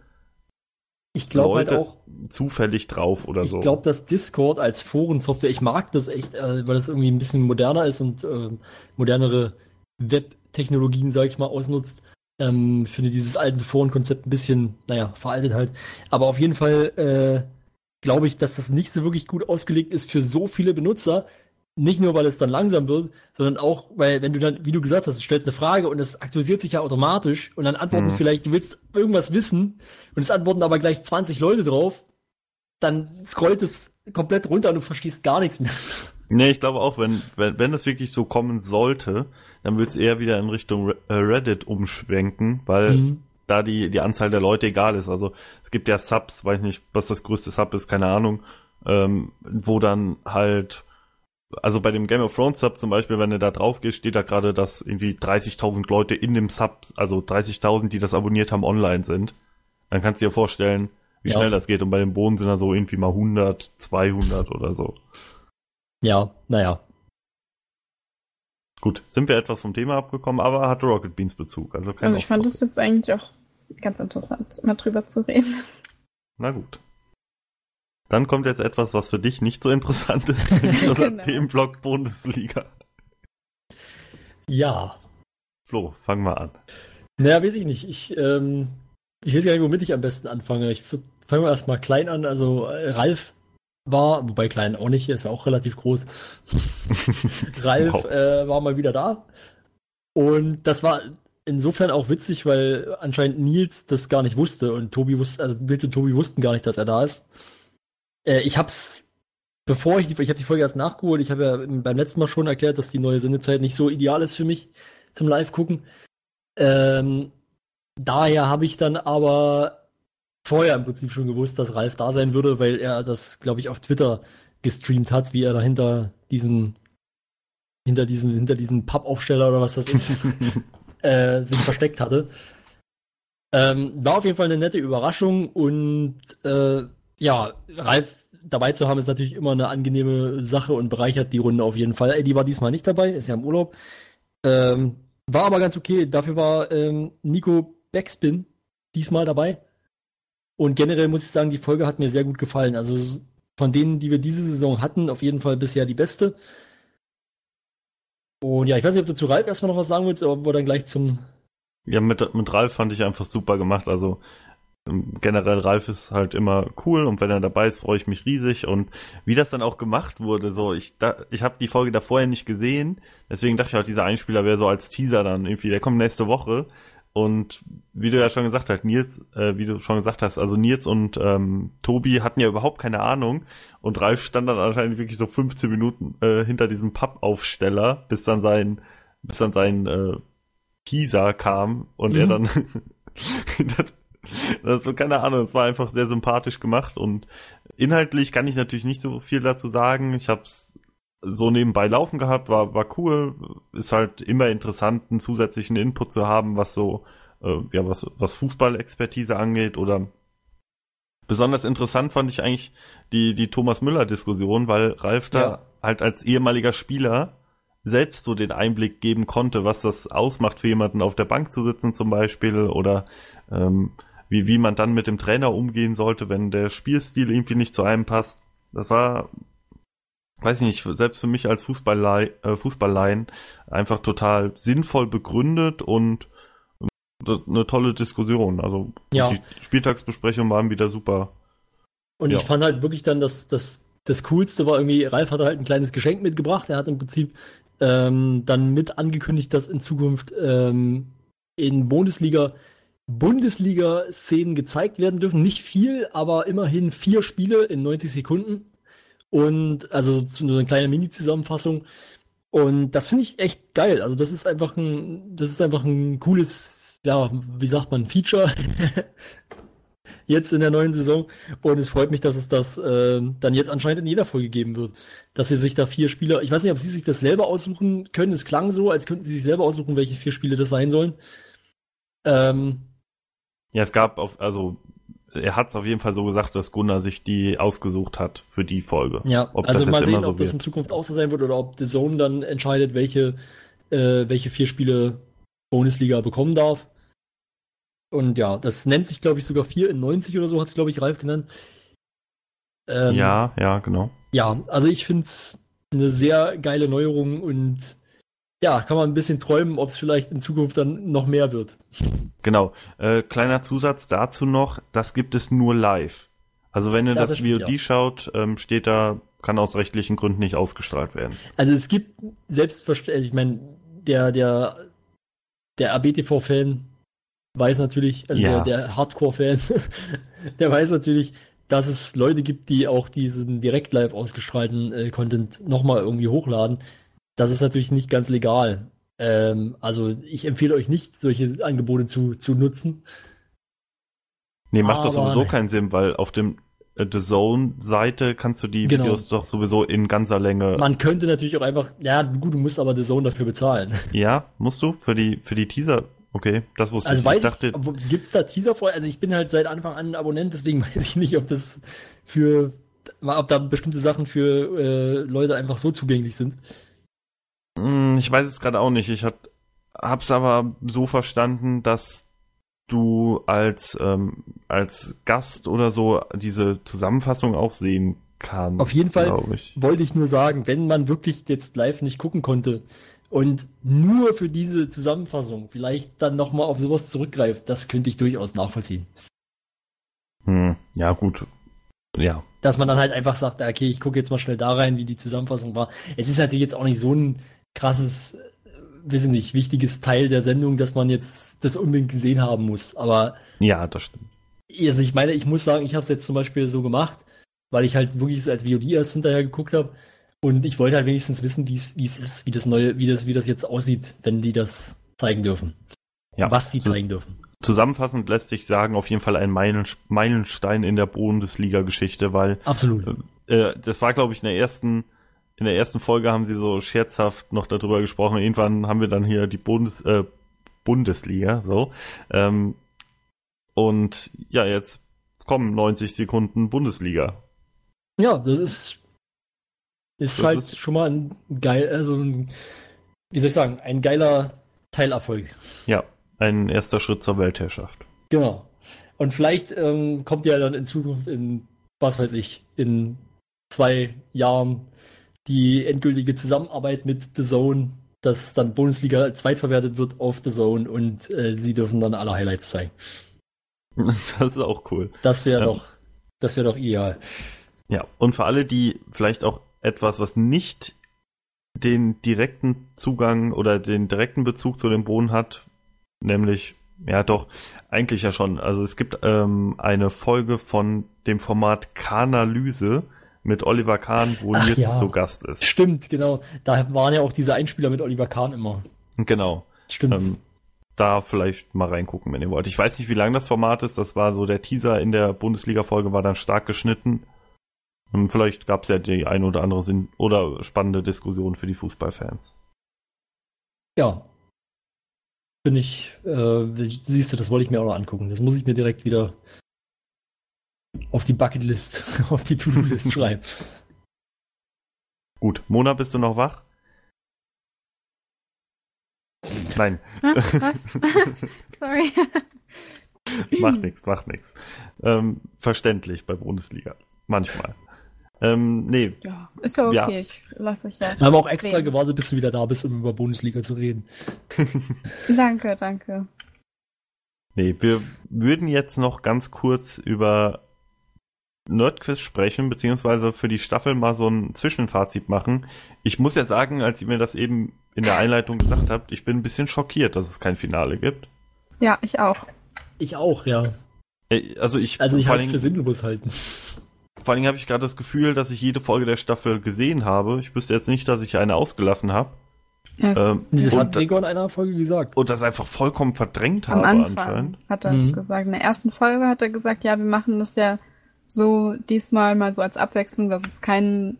ich glaube halt auch, zufällig drauf oder ich so. glaube, dass Discord als Forensoftware, ich mag das echt, äh, weil das irgendwie ein bisschen moderner ist und ähm, modernere Web-Technologien, sag ich mal, ausnutzt. Ähm, ich finde dieses alte Forenkonzept ein bisschen, naja, veraltet halt. Aber auf jeden Fall äh, glaube ich, dass das nicht so wirklich gut ausgelegt ist für so viele Benutzer. Nicht nur, weil es dann langsam wird, sondern auch, weil, wenn du dann, wie du gesagt hast, du stellst eine Frage und es aktualisiert sich ja automatisch und dann antworten Mhm. vielleicht, du willst irgendwas wissen und es antworten aber gleich 20 Leute drauf, dann scrollt es komplett runter und du verstehst gar nichts mehr. Nee, ich glaube auch, wenn, wenn, wenn es wirklich so kommen sollte, dann wird es eher wieder in Richtung äh, Reddit umschwenken, weil Mhm. Da die, die Anzahl der Leute egal ist. Also es gibt ja Subs, weiß nicht, was das größte Sub ist, keine Ahnung, ähm, wo dann halt, also bei dem Game of Thrones Sub zum Beispiel, wenn du da drauf gehst, steht da gerade, dass irgendwie 30.000 Leute in dem Sub, also 30.000, die das abonniert haben, online sind. Dann kannst du dir vorstellen, wie Ja. schnell das geht. Und bei dem Boden sind da so irgendwie mal 100, 200 oder so. Ja, naja. Gut, sind wir etwas vom Thema abgekommen, aber hatte Rocket Beans Bezug. Also kein Also ich fand es jetzt eigentlich auch ganz interessant, mal drüber zu reden. Na gut. Dann kommt jetzt etwas, was für dich nicht so interessant ist, nämlich unser Genau. Themenblock Bundesliga. Ja. Flo, fang mal an. Naja, weiß ich nicht. Ich, ähm, ich weiß gar nicht, womit ich am besten anfange. Ich fange wir erstmal klein an. Also äh, Ralf war, wobei klein auch nicht, ist ja auch relativ groß. Ralf Wow. äh, war mal wieder da. Und das war insofern auch witzig, weil anscheinend Nils das gar nicht wusste und Tobi wusste, also Nils und Tobi wussten gar nicht, dass er da ist. Äh, ich hab's, bevor ich die, ich habe die Folge erst nachgeholt, ich habe ja beim letzten Mal schon erklärt, dass die neue Sendezeit nicht so ideal ist für mich zum Live-Gucken. Ähm, daher habe ich dann aber vorher im Prinzip schon gewusst, dass Ralf da sein würde, weil er das, glaube ich, auf Twitter gestreamt hat, wie er da hinter diesem, hinter diesem, hinter diesem Pappaufsteller oder was das ist, äh, sich versteckt hatte. Ähm, war auf jeden Fall eine nette Überraschung und äh, ja, Ralf dabei zu haben ist natürlich immer eine angenehme Sache und bereichert die Runde auf jeden Fall. Eddie war diesmal nicht dabei, ist ja im Urlaub. Ähm, war aber ganz okay. Dafür war ähm, Nico Backspin diesmal dabei. Und generell muss ich sagen, die Folge hat mir sehr gut gefallen. Also von denen, die wir diese Saison hatten, auf jeden Fall bisher die beste. Und ja, ich weiß nicht, ob du zu Ralf erstmal noch was sagen willst, aber wir dann gleich zum. Ja, mit, mit Ralf fand ich einfach super gemacht. Also ähm, generell Ralf ist halt immer cool und wenn er dabei ist, freue ich mich riesig. Und wie das dann auch gemacht wurde, so ich ich habe die Folge da vorher nicht gesehen, deswegen dachte ich auch, dieser Einspieler wäre so als Teaser dann irgendwie, der kommt nächste Woche. Und wie du ja schon gesagt hast, Nils, äh, wie du schon gesagt hast, also Nils und ähm, Tobi hatten ja überhaupt keine Ahnung und Ralf stand dann anscheinend wirklich so 15 Minuten äh, hinter diesem Pappaufsteller, bis dann sein, bis dann sein äh, Teaser kam und er Mhm. dann das, das so keine Ahnung, es war einfach sehr sympathisch gemacht und inhaltlich kann ich natürlich nicht so viel dazu sagen. Ich habe es so nebenbei laufen gehabt, war war cool, ist halt immer interessant einen zusätzlichen Input zu haben, was so äh, ja was was Fußballexpertise angeht oder besonders interessant fand ich eigentlich die die Thomas Müller Diskussion, weil Ralf da Ja. halt als ehemaliger Spieler selbst so den Einblick geben konnte, was das ausmacht für jemanden auf der Bank zu sitzen zum Beispiel oder ähm, wie, wie man dann mit dem Trainer umgehen sollte, wenn der Spielstil irgendwie nicht zu einem passt. Das war, weiß ich nicht, selbst für mich als äh, Fußballlein einfach total sinnvoll begründet und äh, eine tolle Diskussion. Also Ja. die Spieltagsbesprechungen waren wieder super, Und Ja. ich fand halt wirklich dann, dass das, das Coolste war irgendwie, Ralf hatte halt ein kleines Geschenk mitgebracht. Er hat im Prinzip ähm, dann mit angekündigt, dass in Zukunft ähm, in Bundesliga Bundesliga-Szenen gezeigt werden dürfen. Nicht viel, aber immerhin vier Spiele in 90 Sekunden. Und also so eine kleine Mini-Zusammenfassung. Und das finde ich echt geil. Also das ist einfach ein, das ist einfach ein cooles, ja, wie sagt man, Feature jetzt in der neuen Saison. Und es freut mich, dass es das äh, dann jetzt anscheinend in jeder Folge geben wird. Dass sie sich da vier Spieler, ich weiß nicht, ob sie sich das selber aussuchen können. Es klang so, als könnten sie sich selber aussuchen, welche vier Spiele das sein sollen. Ähm, Ja, es gab auf, also er hat es auf jeden Fall so gesagt, dass Gunnar sich die ausgesucht hat für die Folge. Ja, Ob also mal sehen, so ob das in Zukunft auch so sein wird oder ob The Zone dann entscheidet, welche, äh, welche vier Spiele Bundesliga bekommen darf. Und ja, das nennt sich, glaube ich, sogar 4 in 90 oder so, hat es, glaube ich, Ralf genannt. Ähm, Ja, ja, genau. Ja, also ich finde es eine sehr geile Neuerung und ja, kann man ein bisschen träumen, ob es vielleicht in Zukunft dann noch mehr wird. Genau. Äh, kleiner Zusatz dazu noch, das gibt es nur live. Also wenn ihr Ja, das, das VOD ja. schaut, ähm, steht da, kann aus rechtlichen Gründen nicht ausgestrahlt werden. Also es gibt selbstverständlich, ich meine, der, der, der ABTV-Fan weiß natürlich, also Ja. der, der Hardcore-Fan, der weiß natürlich, dass es Leute gibt, die auch diesen direkt live ausgestrahlten äh, Content nochmal irgendwie hochladen. Das ist natürlich nicht ganz legal. Ähm, also ich empfehle euch nicht, solche Angebote zu, zu nutzen. Nee, macht doch Aber- sowieso keinen Sinn, weil auf dem äh, The Zone-Seite kannst du die Genau. Videos doch sowieso in ganzer Länge. Man könnte natürlich auch einfach, ja gut, du musst aber The Zone dafür bezahlen. ja, musst du? Für die, für die Teaser? Okay, das wusste Also ich. weiß Ich dachte, ich, gibt es da Teaser vor? Also ich bin halt seit Anfang an ein Abonnent, deswegen weiß ich nicht, ob das für, ob da bestimmte Sachen für äh, Leute einfach so zugänglich sind. Hm, Ich weiß es gerade auch nicht. Ich hat, hab's aber so verstanden, dass du als, ähm, als Gast oder so diese Zusammenfassung auch sehen kannst. Auf jeden Fall Ich. wollte ich nur sagen, wenn man wirklich jetzt live nicht gucken konnte und nur für diese Zusammenfassung vielleicht dann nochmal auf sowas zurückgreift, das könnte ich durchaus nachvollziehen. Hm, ja, gut. Ja. Dass man dann halt einfach sagt, okay, ich gucke jetzt mal schnell da rein, wie die Zusammenfassung war. Es ist natürlich jetzt auch nicht so ein krasses, äh, weiß ich nicht, wichtiges Teil der Sendung, dass man jetzt das unbedingt gesehen haben muss. Aber Ja, das stimmt. also ich meine, ich muss sagen, ich habe es jetzt zum Beispiel so gemacht, weil ich halt wirklich als VOD erst hinterher geguckt habe. Und ich wollte halt wenigstens wissen, wie es ist, wie das neue, wie das, wie das jetzt aussieht, wenn die das zeigen dürfen. Ja. Was die zeigen dürfen. Zusammenfassend lässt sich sagen, auf jeden Fall ein Meilen- Meilenstein in der Bundesliga-Geschichte, weil Absolut. äh, das war, glaube ich, in der ersten, in der ersten Folge haben sie so scherzhaft noch darüber gesprochen. Irgendwann haben wir dann hier die Bundes, äh, Bundesliga, so. Ähm, und ja, jetzt kommen 90 Sekunden Bundesliga. Ja, das ist, ist Das halt ist- schon mal ein geil, also ein, wie soll ich sagen, ein geiler Teilerfolg. Ja, ein erster Schritt zur Weltherrschaft. Genau. Und vielleicht ähm, kommt ja dann in Zukunft in, was weiß ich, in zwei Jahren die endgültige Zusammenarbeit mit The Zone, dass dann Bundesliga zweitverwertet wird auf The Zone und äh, sie dürfen dann alle Highlights zeigen. Das ist auch cool. Das wäre Ja. doch, das wäre doch ideal. Ja, und für alle, die vielleicht auch etwas, was nicht den direkten Zugang oder den direkten Bezug zu dem Boden hat, nämlich, ja doch, eigentlich ja schon. Also es gibt ähm, eine Folge von dem Format Kanalyse mit Oliver Kahn, wo Ach Nils ja. zu Gast ist. Stimmt, genau. Da waren ja auch diese Einspieler mit Oliver Kahn immer. Genau. Stimmt. Ähm, da vielleicht mal reingucken, wenn ihr wollt. Ich weiß nicht, wie lang das Format ist. Das war so der Teaser in der Bundesliga-Folge, war dann stark geschnitten. Und vielleicht gab es ja die ein oder andere Sinn oder spannende Diskussion für die Fußballfans. Ja. Bin ich, äh, siehst du, das wollte ich mir auch noch angucken. Das muss ich mir direkt wieder auf die Bucketlist, auf die To-Do-List schreiben. Gut, Mona, bist du noch wach? Nein, Hä? Was? Sorry. macht nichts, macht nichts. Ähm, verständlich bei Bundesliga. Manchmal. Ähm, nee, Ja, ist ja okay. Ja. Ich lasse euch ja. Wir haben auch extra reden. gewartet, bis du wieder da bist, um über Bundesliga zu reden. Danke, danke. Nee, wir würden jetzt noch ganz kurz über Nerdquiz sprechen, beziehungsweise für die Staffel mal so ein Zwischenfazit machen. Ich muss ja sagen, als ihr mir das eben in der Einleitung gesagt habt, ich bin ein bisschen schockiert, dass es kein Finale gibt. Ja, ich auch. Ich auch, ja. Also ich, Also ich halte es für sinnlos halten. vor allen Dingen habe ich gerade das Gefühl, dass ich jede Folge der Staffel gesehen habe. Ich wüsste jetzt nicht, dass ich eine ausgelassen habe. Es, Ähm, Das und, hat Gregor in einer Folge gesagt. und das einfach vollkommen verdrängt am habe Anfang anscheinend. hat er es Mhm. gesagt. In der ersten Folge hat er gesagt, ja, wir machen das ja so diesmal mal so als Abwechslung, dass es kein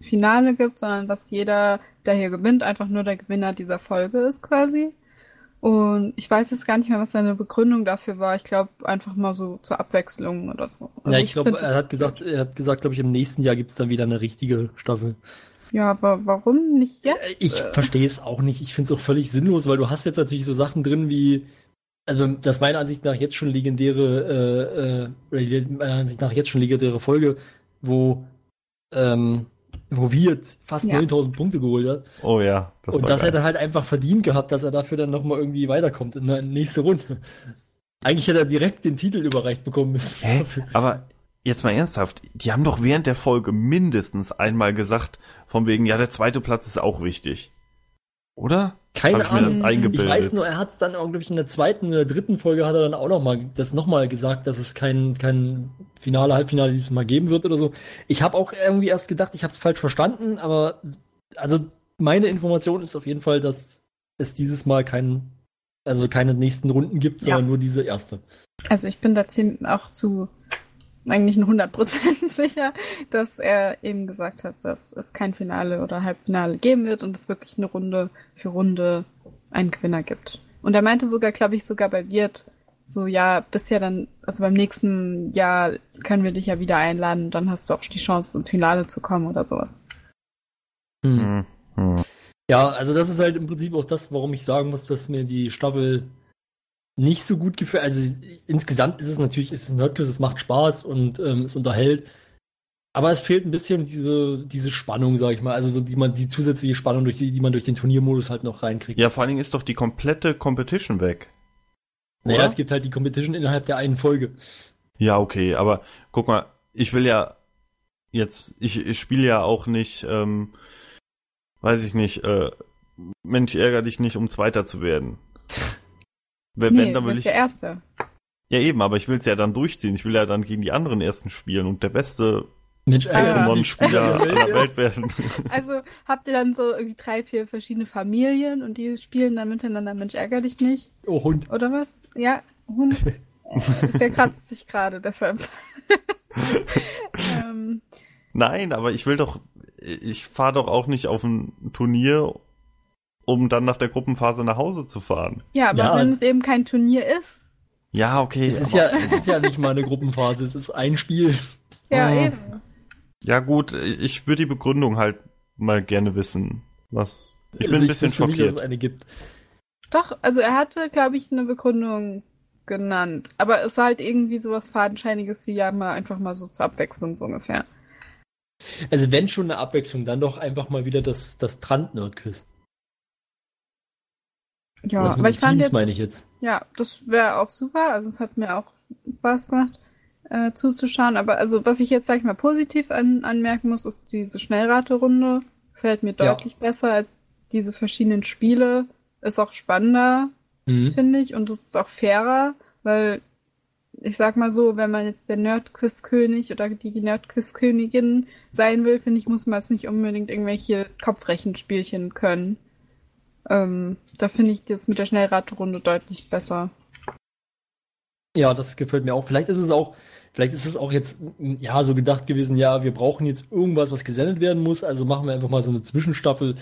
Finale gibt, sondern dass jeder, der hier gewinnt, einfach nur der Gewinner dieser Folge ist quasi. Und ich weiß jetzt gar nicht mehr, was seine Begründung dafür war. Ich glaube, einfach mal so zur Abwechslung oder so. Also ja, ich glaube, er hat gesagt, er hat gesagt, glaube ich, im nächsten Jahr gibt es dann wieder eine richtige Staffel. Ja, aber warum nicht jetzt? Äh, Ich Äh, verstehe es auch nicht. Ich finde es auch völlig sinnlos, weil du hast jetzt natürlich so Sachen drin wie, also das meiner Ansicht nach jetzt schon legendäre, äh, äh, meiner Ansicht nach jetzt schon legendäre Folge, wo, ähm, wo Wirt fast Ja. 9000 Punkte geholt hat. Oh ja, das und das geil. hätte er halt einfach verdient gehabt, dass er dafür dann nochmal irgendwie weiterkommt in der nächste Runde. Eigentlich hätte er direkt den Titel überreicht bekommen müssen. Hä? Aber jetzt mal ernsthaft, die haben doch während der Folge mindestens einmal gesagt, von wegen, ja, der zweite Platz ist auch wichtig. Oder? Keine Ahnung. Ich weiß nur, er hat es dann, glaube ich, in der zweiten oder dritten Folge hat er dann auch noch mal das nochmal gesagt, dass es kein, kein Finale, Halbfinale dieses Mal geben wird oder so. Ich habe auch irgendwie erst gedacht, ich habe es falsch verstanden, aber also meine Information ist auf jeden Fall, dass es dieses Mal kein, also keine nächsten Runden gibt, Ja. sondern nur diese erste. Also ich bin da ziemlich auch zu eigentlich ein 100% sicher, dass er eben gesagt hat, dass es kein Finale oder Halbfinale geben wird und es wirklich eine Runde für Runde einen Gewinner gibt. Und er meinte sogar, glaube ich, sogar bei Wirt, so ja, bisher dann, also beim nächsten Jahr können wir dich ja wieder einladen, dann hast du auch die Chance, ins Finale zu kommen oder sowas. Hm. Ja, also das ist halt im Prinzip auch das, warum ich sagen muss, dass mir die Staffel nicht so gut gefällt. Also insgesamt ist es natürlich, ist es Nerdquiz, es macht Spaß und ähm, es unterhält. Aber es fehlt ein bisschen diese, diese Spannung, sag ich mal. Also so die man, die zusätzliche Spannung, durch die, die man durch den Turniermodus halt noch reinkriegt. Ja, vor allen Dingen ist doch die komplette Competition weg. naja, oder? es gibt halt die Competition innerhalb der einen Folge. Ja, okay, aber guck mal, ich will ja jetzt, ich, ich spiele ja auch nicht, ähm, weiß ich nicht, äh, Mensch, ärger dich nicht, um Zweiter zu werden. Wenn, nee, dann du will bist ich. der Erste. Ja, eben, aber ich will es ja dann durchziehen. Ich will ja dann gegen die anderen ersten spielen und der beste Ah. Pokémon-Spieler Spieler aller Welt werden. Also habt ihr dann so irgendwie drei, vier verschiedene Familien und die spielen dann miteinander Mensch ärger dich nicht? Oh Hund. Oder was? Ja, Hund. Der kratzt sich gerade, deshalb. ähm, Nein, aber ich will doch, ich fahre doch auch nicht auf ein Turnier, um dann nach der Gruppenphase nach Hause zu fahren. ja, aber Ja. wenn es eben kein Turnier ist. Ja, okay. Es ist ja, es ist ja nicht mal eine Gruppenphase, es ist ein Spiel. Ja, Oh. eben. Ja, gut, ich würde die Begründung halt mal gerne wissen. Was? Ich bin Also ein bisschen wüsste nicht, dass schockiert. es eine gibt. Doch, also er hatte, glaube ich, eine Begründung genannt. Aber es war halt irgendwie sowas Fadenscheiniges wie ja mal einfach mal so zur Abwechslung so ungefähr. Also wenn schon eine Abwechslung, dann doch einfach mal wieder das, das Trant-Nerd-Quiz. Ja, aber ich fand Teams jetzt, meine ich jetzt. ja, das wäre auch super. Also es hat mir auch Spaß gemacht äh, zuzuschauen. Aber also was ich jetzt, sag ich mal, positiv an, anmerken muss, ist diese Schnellraterunde. Gefällt mir Ja. deutlich besser als diese verschiedenen Spiele. Ist auch spannender, Mhm. finde ich. Und es ist auch fairer, weil ich sag mal so, wenn man jetzt der Nerdquiz-König oder die Nerdquiz-Königin sein will, finde ich, muss man jetzt nicht unbedingt irgendwelche Kopfrechenspielchen können. Ähm, da finde ich das mit der Schnellraterunde deutlich besser. Ja, das gefällt mir auch. Vielleicht ist es auch, vielleicht ist es auch jetzt m, ja so gedacht gewesen, ja, wir brauchen jetzt irgendwas, was gesendet werden muss, also machen wir einfach mal so eine Zwischenstaffel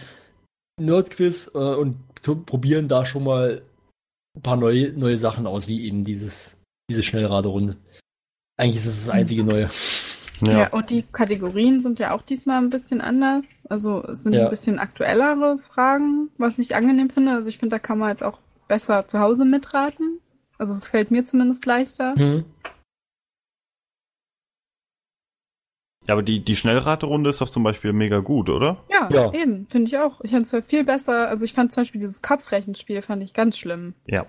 Nerdquiz äh, und probieren da schon mal ein paar neue, neue Sachen aus, wie eben dieses, diese Schnellraderunde. Eigentlich ist es das einzige Neue. Ja. Ja. und die Kategorien sind ja auch diesmal ein bisschen anders. Also es sind Ja. ein bisschen aktuellere Fragen, was ich angenehm finde. Also ich finde, da kann man jetzt auch besser zu Hause mitraten. Also fällt mir zumindest leichter. Mhm. ja, aber die, die Schnellraterunde ist doch zum Beispiel mega gut, oder? Ja, Ja. eben, finde ich auch. Ich fand es viel besser. Also ich fand zum Beispiel dieses Kopfrechenspiel fand ich ganz schlimm. Ja.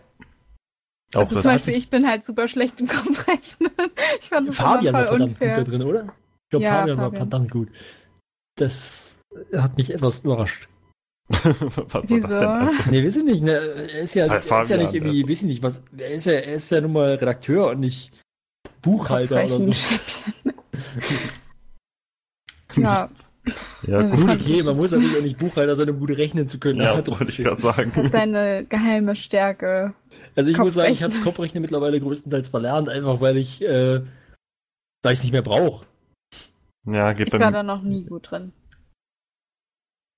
Auch Also zum Beispiel, ich bin halt super schlecht im Kopfrechnen. Ich fand das Fabian war voll verdammt unfair. gut da drin, oder? Ich glaube, Ja, Fabian, war Fabian. verdammt gut. Das hat mich etwas überrascht. was war das Wieso? denn? Nee, weiß ich nicht. Ne? Er ist ja, Bei er ist ja Fabian, nicht irgendwie, weiß ich nicht, was. Er ist ja, er ist ja nun mal Redakteur und nicht Buchhalter oder so. ja, Ja, Also gut. Okay, man muss natürlich auch nicht Buchhalter sein, um gut rechnen zu können. Ja, wollte ich gerade das hat sagen. seine geheime Stärke. Also ich muss sagen, ich habe Kopfrechnen. das Kopfrechnen mittlerweile größtenteils verlernt, einfach weil ich, äh, weil ich es nicht mehr brauche. Ja, geht Ich war da noch nie gut drin.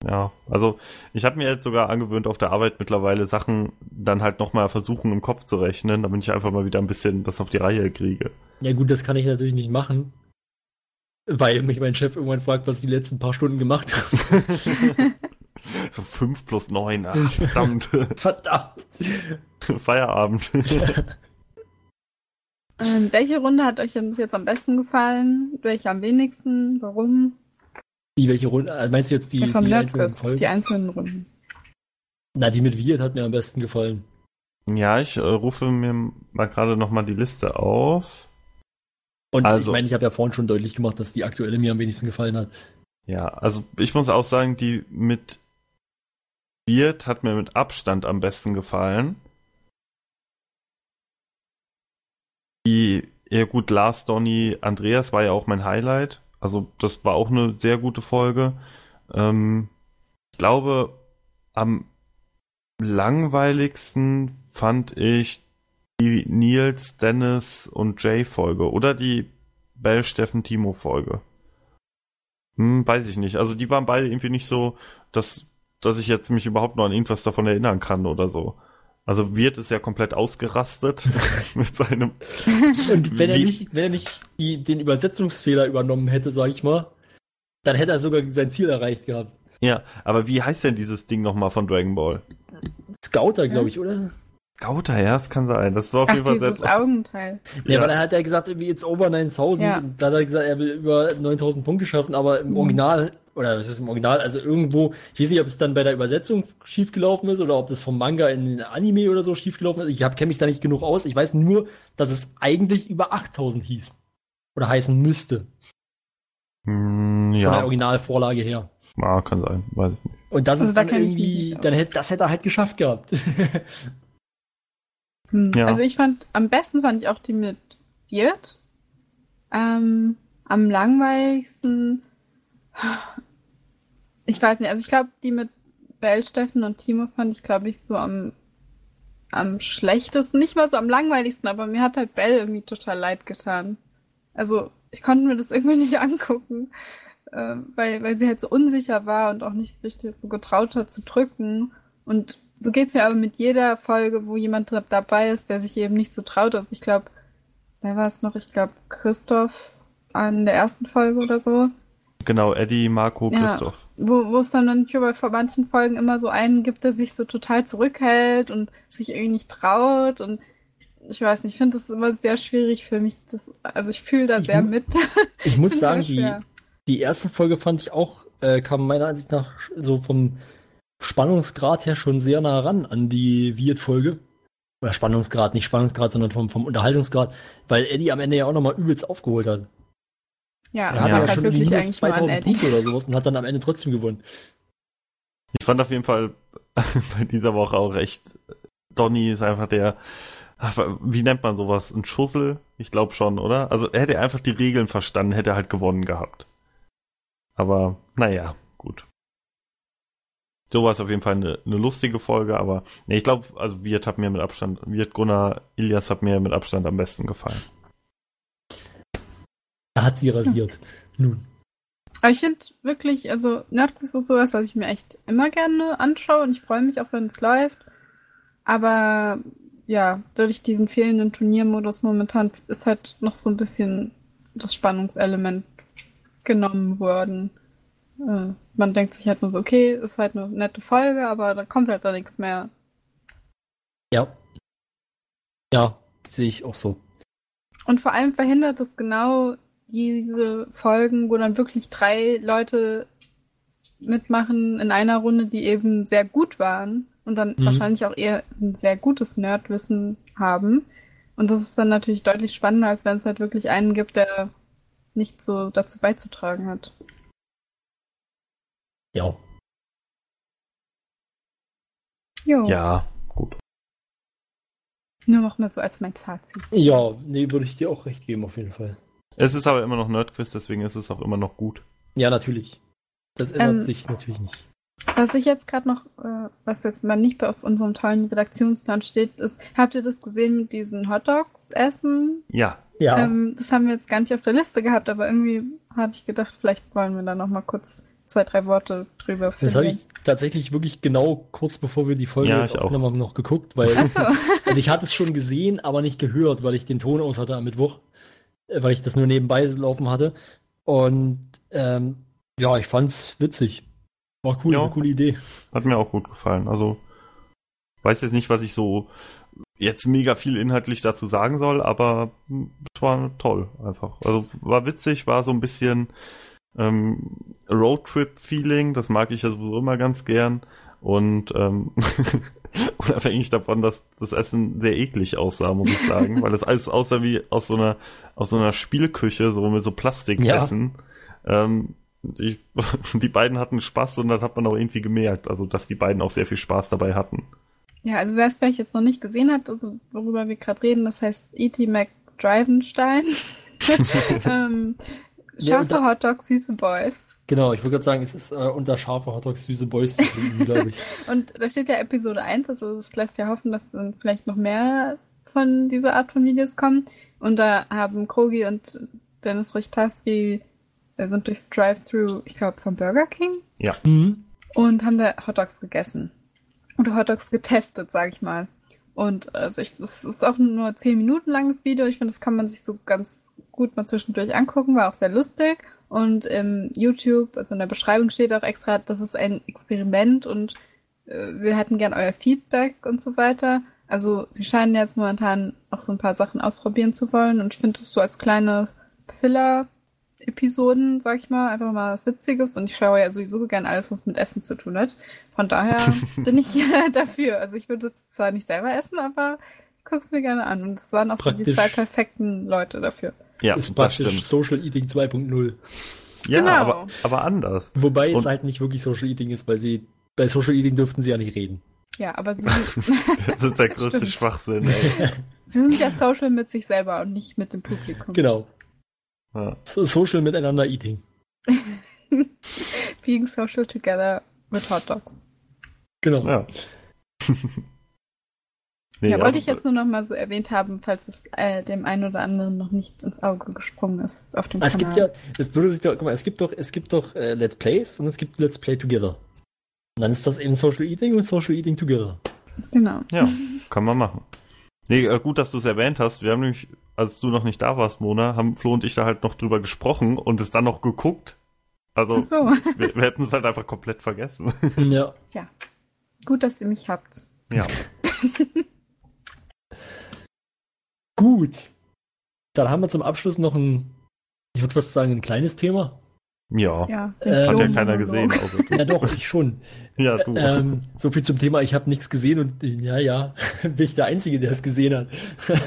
Ja, also ich habe mir jetzt sogar angewöhnt, auf der Arbeit mittlerweile Sachen dann halt nochmal versuchen im Kopf zu rechnen, damit ich einfach mal wieder ein bisschen das auf die Reihe kriege. Ja gut, das kann ich natürlich nicht machen. Weil mich mein Chef irgendwann fragt, was ich die letzten paar Stunden gemacht habe. so 5 plus 9, ach, verdammt. Verdammt. Feierabend. Ähm, welche Runde hat euch denn bis jetzt am besten gefallen? Welche am wenigsten? Warum? Die welche Runde? äh, Meinst du jetzt die, Ja, vom die einzelnen Folgen? die einzelnen Runden. Na, die mit Wirt hat mir am besten gefallen. ja, ich äh, rufe mir mal gerade nochmal die Liste auf. Und Also- ich meine, ich habe ja vorhin schon deutlich gemacht, dass die aktuelle mir am wenigsten gefallen hat. Ja, also ich muss auch sagen, die mit Wirt hat mir mit Abstand am besten gefallen. Die, ja gut, Lars, Donny, Andreas war ja auch mein Highlight. Also das war auch eine sehr gute Folge. Ähm, ich glaube, am langweiligsten fand ich die Nils, Dennis und Jay Folge oder die Bell, Steffen, Timo Folge. Hm, weiß ich nicht. Also die waren beide irgendwie nicht so, dass, dass ich jetzt mich überhaupt noch an irgendwas davon erinnern kann oder so. Also Wirt ist ja komplett ausgerastet mit seinem. Und wenn er nicht, wenn er nicht die, den Übersetzungsfehler übernommen hätte, sag ich mal, dann hätte er sogar sein Ziel erreicht gehabt. Ja, aber wie heißt denn dieses Ding nochmal von Dragon Ball? Scouter, glaube ich, oder? Gauter, ja, das kann sein. Das war auf Ach, jeden Fall dieses sehr. Augenteil. Ja, Ja. weil er hat ja gesagt, irgendwie it's over 9000. Ja. Und da hat er gesagt, er will über 9000 Punkte schaffen, aber im Mhm. Original, oder was ist im Original, also irgendwo, ich weiß nicht, ob es dann bei der Übersetzung schiefgelaufen ist oder ob das vom Manga in den Anime oder so schiefgelaufen ist. Ich kenne mich da nicht genug aus. Ich weiß nur, dass es eigentlich über 8000 hieß. Oder heißen müsste. Hm, Von der ja, Originalvorlage her. ah, kann sein. Weiß ich nicht. Und das Also ist da dann irgendwie, dann hätte, das hätte er halt geschafft gehabt. Hm. Ja. Also ich fand, am besten fand ich auch die mit Wirt. Ähm, am langweiligsten. Ich weiß nicht, also ich glaube, die mit Bell, Steffen und Timo fand ich, glaube ich, so am, am schlechtesten. Nicht mal so am langweiligsten, aber mir hat halt Bell irgendwie total leid getan. Also ich konnte mir das irgendwie nicht angucken, äh, weil, weil sie halt so unsicher war und auch nicht sich so getraut hat zu drücken. Und so geht's mir aber mit jeder Folge, wo jemand da- dabei ist, der sich eben nicht so traut. Also ich glaube, wer war es noch? Ich glaube, Christoph an der ersten Folge oder so. Genau, Eddie, Marco, Ja. Christoph. Wo, wo es dann manchmal bei vor manchen Folgen immer so einen gibt, der sich so total zurückhält und sich irgendwie nicht traut. Und ich weiß nicht, ich finde das immer sehr schwierig für mich. Das, also ich fühle da Ich sehr mit. Ich muss sagen, die, die erste Folge fand ich auch, äh, kam meiner Ansicht nach so vom Spannungsgrad her schon sehr nah ran an die Wirt-Folge. Oder Spannungsgrad, nicht Spannungsgrad, sondern vom, vom Unterhaltungsgrad, weil Eddie am Ende ja auch nochmal übelst aufgeholt hat. Ja, Er er hatte Ja. ja, hat schon wirklich minus eigentlich nur an 2000 Eddie. Punkte oder sowas und hat dann am Ende trotzdem gewonnen. Ich fand auf jeden Fall bei dieser Woche auch echt, Donny ist einfach der, wie nennt man sowas? Ein Schussel? Ich glaube schon, oder? Also er hätte einfach die Regeln verstanden, hätte er halt gewonnen gehabt. Aber naja, gut. So war es auf jeden Fall eine, eine lustige Folge, aber nee, ich glaube, also Wirt hat mir mit Abstand, Wirt Gunnar, Ilias hat mir mit Abstand am besten gefallen. Da hat sie rasiert. Nun. Aber ich finde wirklich, also Nerdquiz ist sowas, was ich mir echt immer gerne anschaue und ich freue mich auch, wenn es läuft. Aber ja, durch diesen fehlenden Turniermodus momentan ist halt noch so ein bisschen das Spannungselement genommen worden. Äh, man denkt sich halt nur so, okay, ist halt eine nette Folge, aber da kommt halt da nichts mehr. Ja. Ja, sehe ich auch so. Und vor allem verhindert es genau diese Folgen, wo dann wirklich drei Leute mitmachen in einer Runde, die eben sehr gut waren. und dann Mhm. wahrscheinlich auch eher ein sehr gutes Nerdwissen haben. Und das ist dann natürlich deutlich spannender, als wenn es halt wirklich einen gibt, der nichts so dazu beizutragen hat. Ja. Jo. Ja, gut. Nur noch mal so als mein Fazit. Ja, nee, würde ich dir auch recht geben, auf jeden Fall. Es ist aber immer noch Nerdquiz, deswegen ist es auch immer noch gut. Ja, natürlich. Das ändert Ähm, sich natürlich nicht. Was ich jetzt gerade noch, äh, was jetzt mal nicht auf unserem tollen Redaktionsplan steht, ist, habt ihr das gesehen mit diesen Hotdogs essen? Ja, Ja. Ähm, das haben wir jetzt gar nicht auf der Liste gehabt, aber irgendwie hatte ich gedacht, vielleicht wollen wir da noch mal kurz zwei, drei Worte drüber das habe ich tatsächlich wirklich genau kurz bevor wir die Folge Ja, jetzt aufgenommen haben, noch geguckt, weil so. also ich hatte es schon gesehen, aber nicht gehört, weil ich den Ton aus hatte am Mittwoch, weil ich das nur nebenbei laufen hatte. Und ähm, ja, ich fand's witzig. War cool, Ja. eine coole Idee. hat mir auch gut gefallen. Also, weiß jetzt nicht, was ich so jetzt mega viel inhaltlich dazu sagen soll, aber es war toll einfach. Also war witzig, war so ein bisschen ähm, Roadtrip-Feeling, das mag ich ja sowieso immer ganz gern. Und ähm, unabhängig davon, dass das Essen sehr eklig aussah, muss ich sagen, weil das alles aussah wie aus so einer aus so einer Spielküche, so mit so Plastikessen. Ähm, die, die beiden hatten Spaß und das hat man auch irgendwie gemerkt, also dass die beiden auch sehr viel Spaß dabei hatten. Ja, also wer es vielleicht jetzt noch nicht gesehen hat, also worüber wir gerade reden, das heißt E.T. McDrivenstein. ähm, Ja, scharfe da- Hotdogs, süße Boys. Genau, ich würde gerade sagen, es ist äh, unter scharfe Hotdogs süße Boys zu finden, glaube ich. Und da steht ja Episode 1, also es lässt ja hoffen, dass dann vielleicht noch mehr von dieser Art von Videos kommen. Und da haben Krogi und Dennis Richtarski äh, sind durchs Drive-Thru, ich glaube, vom Burger King Mhm. und haben da Hotdogs gegessen. Oder Hotdogs getestet, sag ich mal. Und also ich, es ist auch nur ein 10 Minuten langes Video. Ich finde, das kann man sich so ganz gut mal zwischendurch angucken, war auch sehr lustig. Und im YouTube, also in der Beschreibung steht auch extra, das ist ein Experiment und äh, wir hätten gern euer Feedback und so weiter. Also sie scheinen jetzt momentan auch so ein paar Sachen ausprobieren zu wollen und ich finde das so als kleine Filler-Episoden, sag ich mal, einfach mal was Witziges und ich schaue ja sowieso gern alles, was mit Essen zu tun hat. Von daher bin ich dafür. Also ich würde es zwar nicht selber essen, aber ich gucke es mir gerne an. Und es waren auch so die Praktisch. zwei perfekten Leute dafür. Ja, ist praktisch. Social Eating 2.0. Ja, Genau. aber, aber anders. Wobei es Und- halt nicht wirklich Social Eating ist, weil sie bei Social Eating dürften sie ja nicht reden. Ja, aber sie, Das ist der größte Stimmt. Schwachsinn. Ey. sie sind ja social mit sich selber und nicht mit dem Publikum. Genau. Ja. So- Social miteinander Eating. Being social together with hot dogs. Genau. Ja. Nee, ja, wollte also, ich jetzt nur noch mal so erwähnt haben, falls es äh, dem einen oder anderen noch nicht ins Auge gesprungen ist auf dem Ah, Es Kanal. gibt ja, es würde sich doch, guck mal, es gibt doch, es gibt doch äh, Let's Plays und es gibt Let's Play Together. Und dann ist das eben Social Eating und Social Eating Together. Genau. Ja, kann man machen. Nee, äh, gut, dass du es erwähnt hast. Wir haben nämlich, als du noch nicht da warst, Mona, haben Flo und ich da halt noch drüber gesprochen und es dann noch geguckt. Also, Ach so, wir, wir hätten es halt einfach komplett vergessen. Ja. gut, dass ihr mich habt. ja. Gut. Dann haben wir zum Abschluss noch ein, ich würde fast sagen, ein kleines Thema. Ja. Ja, Äh, Hat ja keiner gesehen. Ja doch, ich schon. Ja, du. Ähm, so viel zum Thema, ich habe nichts gesehen und ja, ja, bin ich der Einzige, der es gesehen hat.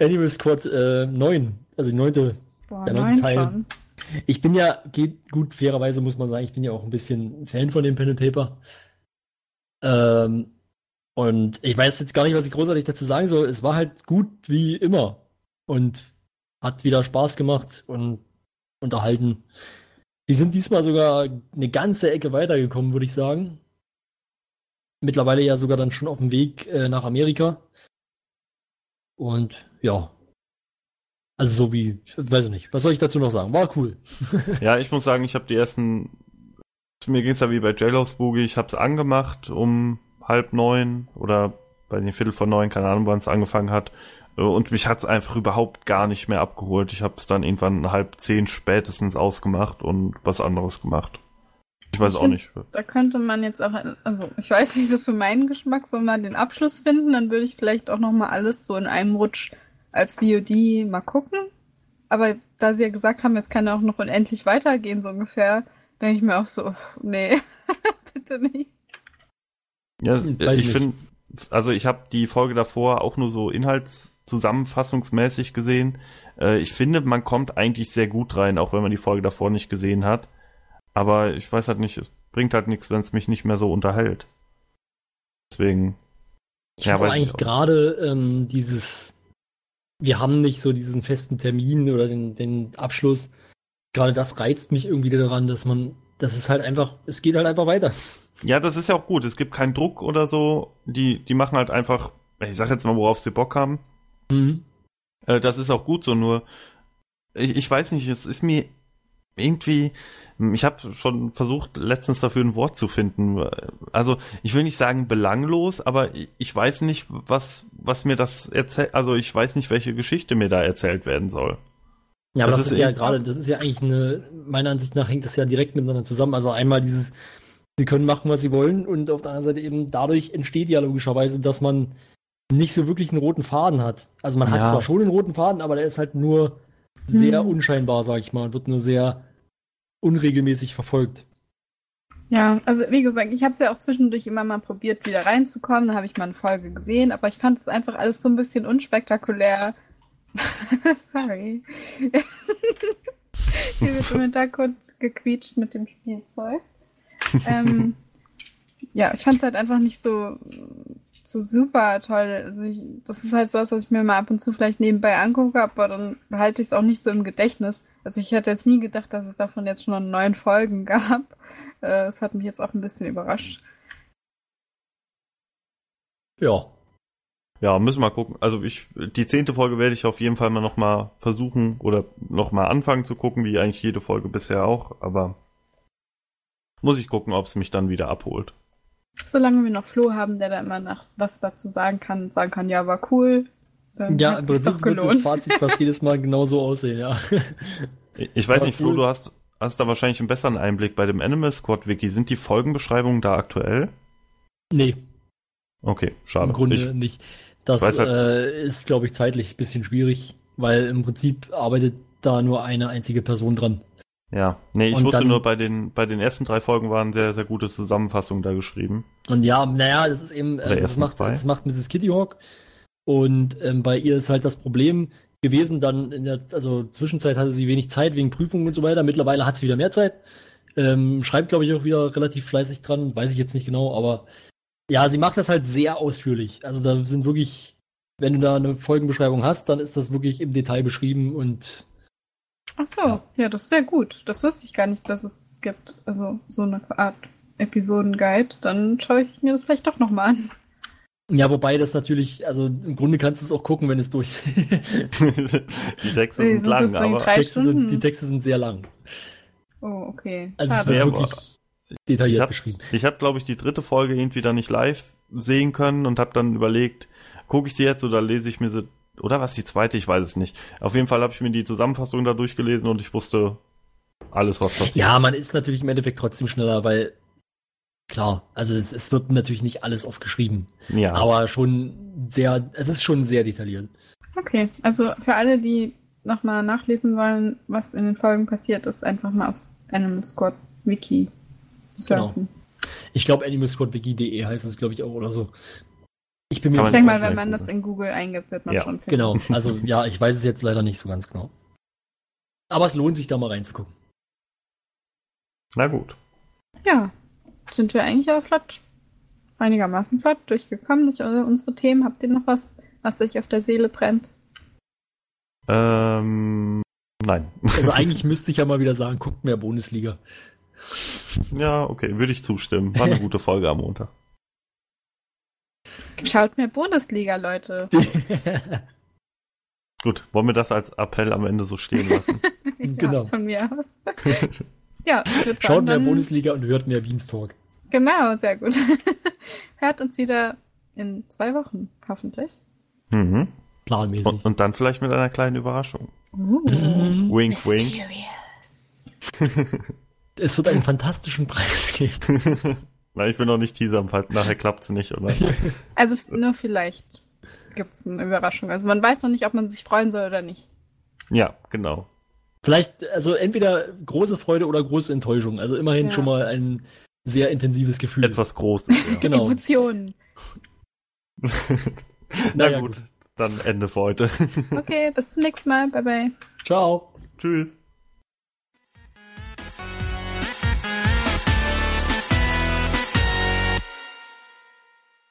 Animal Squad äh, 9, also die neunte. Boah, der neunte neun Teil. schon. Ich bin ja, geht gut, fairerweise muss man sagen, ich bin ja auch ein bisschen Fan von dem Pen and Paper. Ähm, und ich weiß jetzt gar nicht, was ich großartig dazu sagen soll. Es war halt gut wie immer und hat wieder Spaß gemacht und unterhalten. Die sind diesmal sogar eine ganze Ecke weitergekommen, würde ich sagen. Mittlerweile ja sogar dann schon auf dem Weg äh, nach Amerika. Und ja. Also so wie, weiß ich nicht, was soll ich dazu noch sagen? War cool. Ja, ich muss sagen, ich habe die ersten. Mir ging es ja wie bei JLo's Boogie. Ich habe es angemacht um halb neun oder bei den Viertel vor neun, keine Ahnung, wann es angefangen hat. Äh, Und mich hat es einfach überhaupt gar nicht mehr abgeholt. Ich habe es dann irgendwann halb zehn spätestens ausgemacht und was anderes gemacht. Ich weiß Ich auch find- nicht. Da könnte man jetzt auch, also ich weiß nicht, so für meinen Geschmack so mal den Abschluss finden, dann würde ich vielleicht auch noch mal alles so in einem Rutsch als VOD mal gucken. Aber da sie ja gesagt haben, jetzt kann er auch noch unendlich weitergehen, so ungefähr, denke ich mir auch so, nee, bitte nicht. Ja, Hm, weiß ich finde, also ich habe die Folge davor auch nur so inhaltszusammenfassungsmäßig gesehen. Äh, ich finde, man kommt eigentlich sehr gut rein, auch wenn man die Folge davor nicht gesehen hat. Aber ich weiß halt nicht, es bringt halt nichts, wenn es mich nicht mehr so unterhält. Deswegen, Ich Ja, ich eigentlich gerade ähm, dieses, wir haben nicht so diesen festen Termin oder den, den Abschluss. Gerade das reizt mich irgendwie daran, dass man, das ist halt einfach, es geht halt einfach weiter. Ja, das ist ja auch gut. Es gibt keinen Druck oder so. Die, die machen halt einfach, ich sag jetzt mal, worauf sie Bock haben. Mhm. Äh, das ist auch gut so, nur ich, ich weiß nicht, es ist mir irgendwie, ich habe schon versucht, letztens dafür ein Wort zu finden. Also ich will nicht sagen belanglos, aber ich- weiß nicht, was, was mir das erzählt, also ich weiß nicht, welche Geschichte mir da erzählt werden soll. Ja, aber Das das, ist ist ja irgendwie- gerade, das ist ja eigentlich eine, meiner Ansicht nach hängt das ja direkt miteinander zusammen. Also einmal dieses, sie können machen, was sie wollen und auf der anderen Seite eben dadurch entsteht ja logischerweise, dass man nicht so wirklich einen roten Faden hat. Also man Ja. hat zwar schon einen roten Faden, aber der ist halt nur sehr Hm. unscheinbar, sag ich mal, und wird nur sehr unregelmäßig verfolgt. Ja, also wie gesagt, ich habe es ja auch zwischendurch immer mal probiert, wieder reinzukommen. Da habe ich mal eine Folge gesehen, aber ich fand es einfach alles so ein bisschen unspektakulär. Sorry. Hier wird im Hintergrund gequietscht mit dem Spielzeug. Ähm, ja, ich fand es halt einfach nicht so, so super toll. Also ich, das ist halt so was, was ich mir mal ab und zu vielleicht nebenbei angucke, aber dann behalte ich es auch nicht so im Gedächtnis. Also ich hätte jetzt nie gedacht, dass es davon jetzt schon neun Folgen gab. Äh, Es hat mich jetzt auch ein bisschen überrascht. Ja. Ja, müssen wir mal gucken. Also ich, die zehnte Folge werde ich auf jeden Fall mal nochmal versuchen oder nochmal anfangen zu gucken, wie eigentlich jede Folge bisher auch, aber muss ich gucken, ob es mich dann wieder abholt. Solange wir noch Flo haben, der da immer nach was dazu sagen kann sagen kann, ja, war cool. Dann Ja, im doch Prinzip wird das. Fazit fast jedes Mal genauso aussehen, ja. Ich weiß Aber nicht, Flo, cool. du hast, hast da wahrscheinlich einen besseren Einblick bei dem Animal Squad Wiki. Sind die Folgenbeschreibungen da aktuell? nee, Okay, schade. im Grunde Ich, nicht. Das halt- äh, ist, glaube ich, zeitlich ein bisschen schwierig, weil im Prinzip arbeitet da nur eine einzige Person dran. Ja, nee, ich Und wusste dann- nur, bei den, bei den ersten drei Folgen waren sehr, sehr gute Zusammenfassungen da geschrieben. Und ja, naja, das ist eben, also das, macht, zwei. das macht Mrs. Kitty Hawk. Und ähm, bei ihr ist halt das Problem gewesen, dann in der also Zwischenzeit hatte sie wenig Zeit wegen Prüfungen und so weiter. Mittlerweile hat sie wieder mehr Zeit. Ähm, schreibt, glaube ich, auch wieder relativ fleißig dran, weiß ich jetzt nicht genau, aber ja, sie macht das halt sehr ausführlich. Also da sind wirklich, wenn du da eine Folgenbeschreibung hast, dann ist das wirklich im Detail beschrieben und Ach so, ja. das ist sehr gut. Das wusste ich gar nicht, dass es das gibt. Also so eine Art Episodenguide. Dann schaue ich mir das vielleicht doch nochmal an. ja, wobei das natürlich, also im Grunde kannst du es auch gucken, wenn es durch. die Texte sind sind lang, aber Texte sind, die Texte sind sehr lang. Oh, okay. Also es Schade. Ja, aber- wirklich detailliert Ich hab- beschrieben. ich habe, glaube ich, die dritte Folge irgendwie dann nicht live sehen können und habe dann überlegt, gucke ich sie jetzt oder lese ich mir sie, oder was die zweite, ich weiß es nicht. Auf jeden Fall habe ich mir die Zusammenfassung da durchgelesen und ich wusste alles, was passiert. Ja, man ist natürlich im Endeffekt trotzdem schneller, weil klar, also es, es wird natürlich nicht alles aufgeschrieben, ja. aber schon sehr, es ist schon sehr detailliert. Okay, also für alle, die nochmal nachlesen wollen, was in den Folgen passiert ist, einfach mal aufs Animal Squad Wiki surfen. Ich glaube, animalsquadwiki.de heißt es, glaube ich, auch oder so. Ich bin mir Ich denke mal, wenn man das in Google eingibt, wird man Ja, schon finden. genau, also ja, ich weiß es jetzt leider nicht so ganz genau. Aber es lohnt sich da mal reinzugucken. Na gut. Ja, sind wir eigentlich aber flott, einigermaßen flott durchgekommen durch alle unsere Themen. Habt ihr noch was, was euch auf der Seele brennt? Ähm, nein. Also eigentlich müsste ich ja mal wieder sagen, guckt mehr Bundesliga. ja, okay, würde ich zustimmen. War eine gute Folge am Montag. Schaut mehr Bundesliga, Leute. Gut, wollen wir das als Appell am Ende so stehen lassen? Genau. Ja, von mir aus. ja, Schaut sagen, mehr Bundesliga und hört mehr Beanstalk. Genau, sehr gut. Hört uns wieder in zwei Wochen, hoffentlich. mhm. Planmäßig. und, und dann vielleicht mit einer kleinen Überraschung. Uh. Wink, wink. mysterious. Es wird einen fantastischen Preis geben. Na, ich will noch nicht teasern, falls nachher klappt's nicht, oder? Also nur vielleicht gibt's eine Überraschung. Also man weiß noch nicht, ob man sich freuen soll oder nicht. ja, genau. Vielleicht, also entweder große Freude oder große Enttäuschung. Also immerhin Ja. schon mal ein sehr intensives Gefühl. Etwas Großes. Ja. Genau. Emotionen. Na Naja, gut, dann Ende für heute. Okay, bis zum nächsten Mal. Bye bye. Ciao. Tschüss.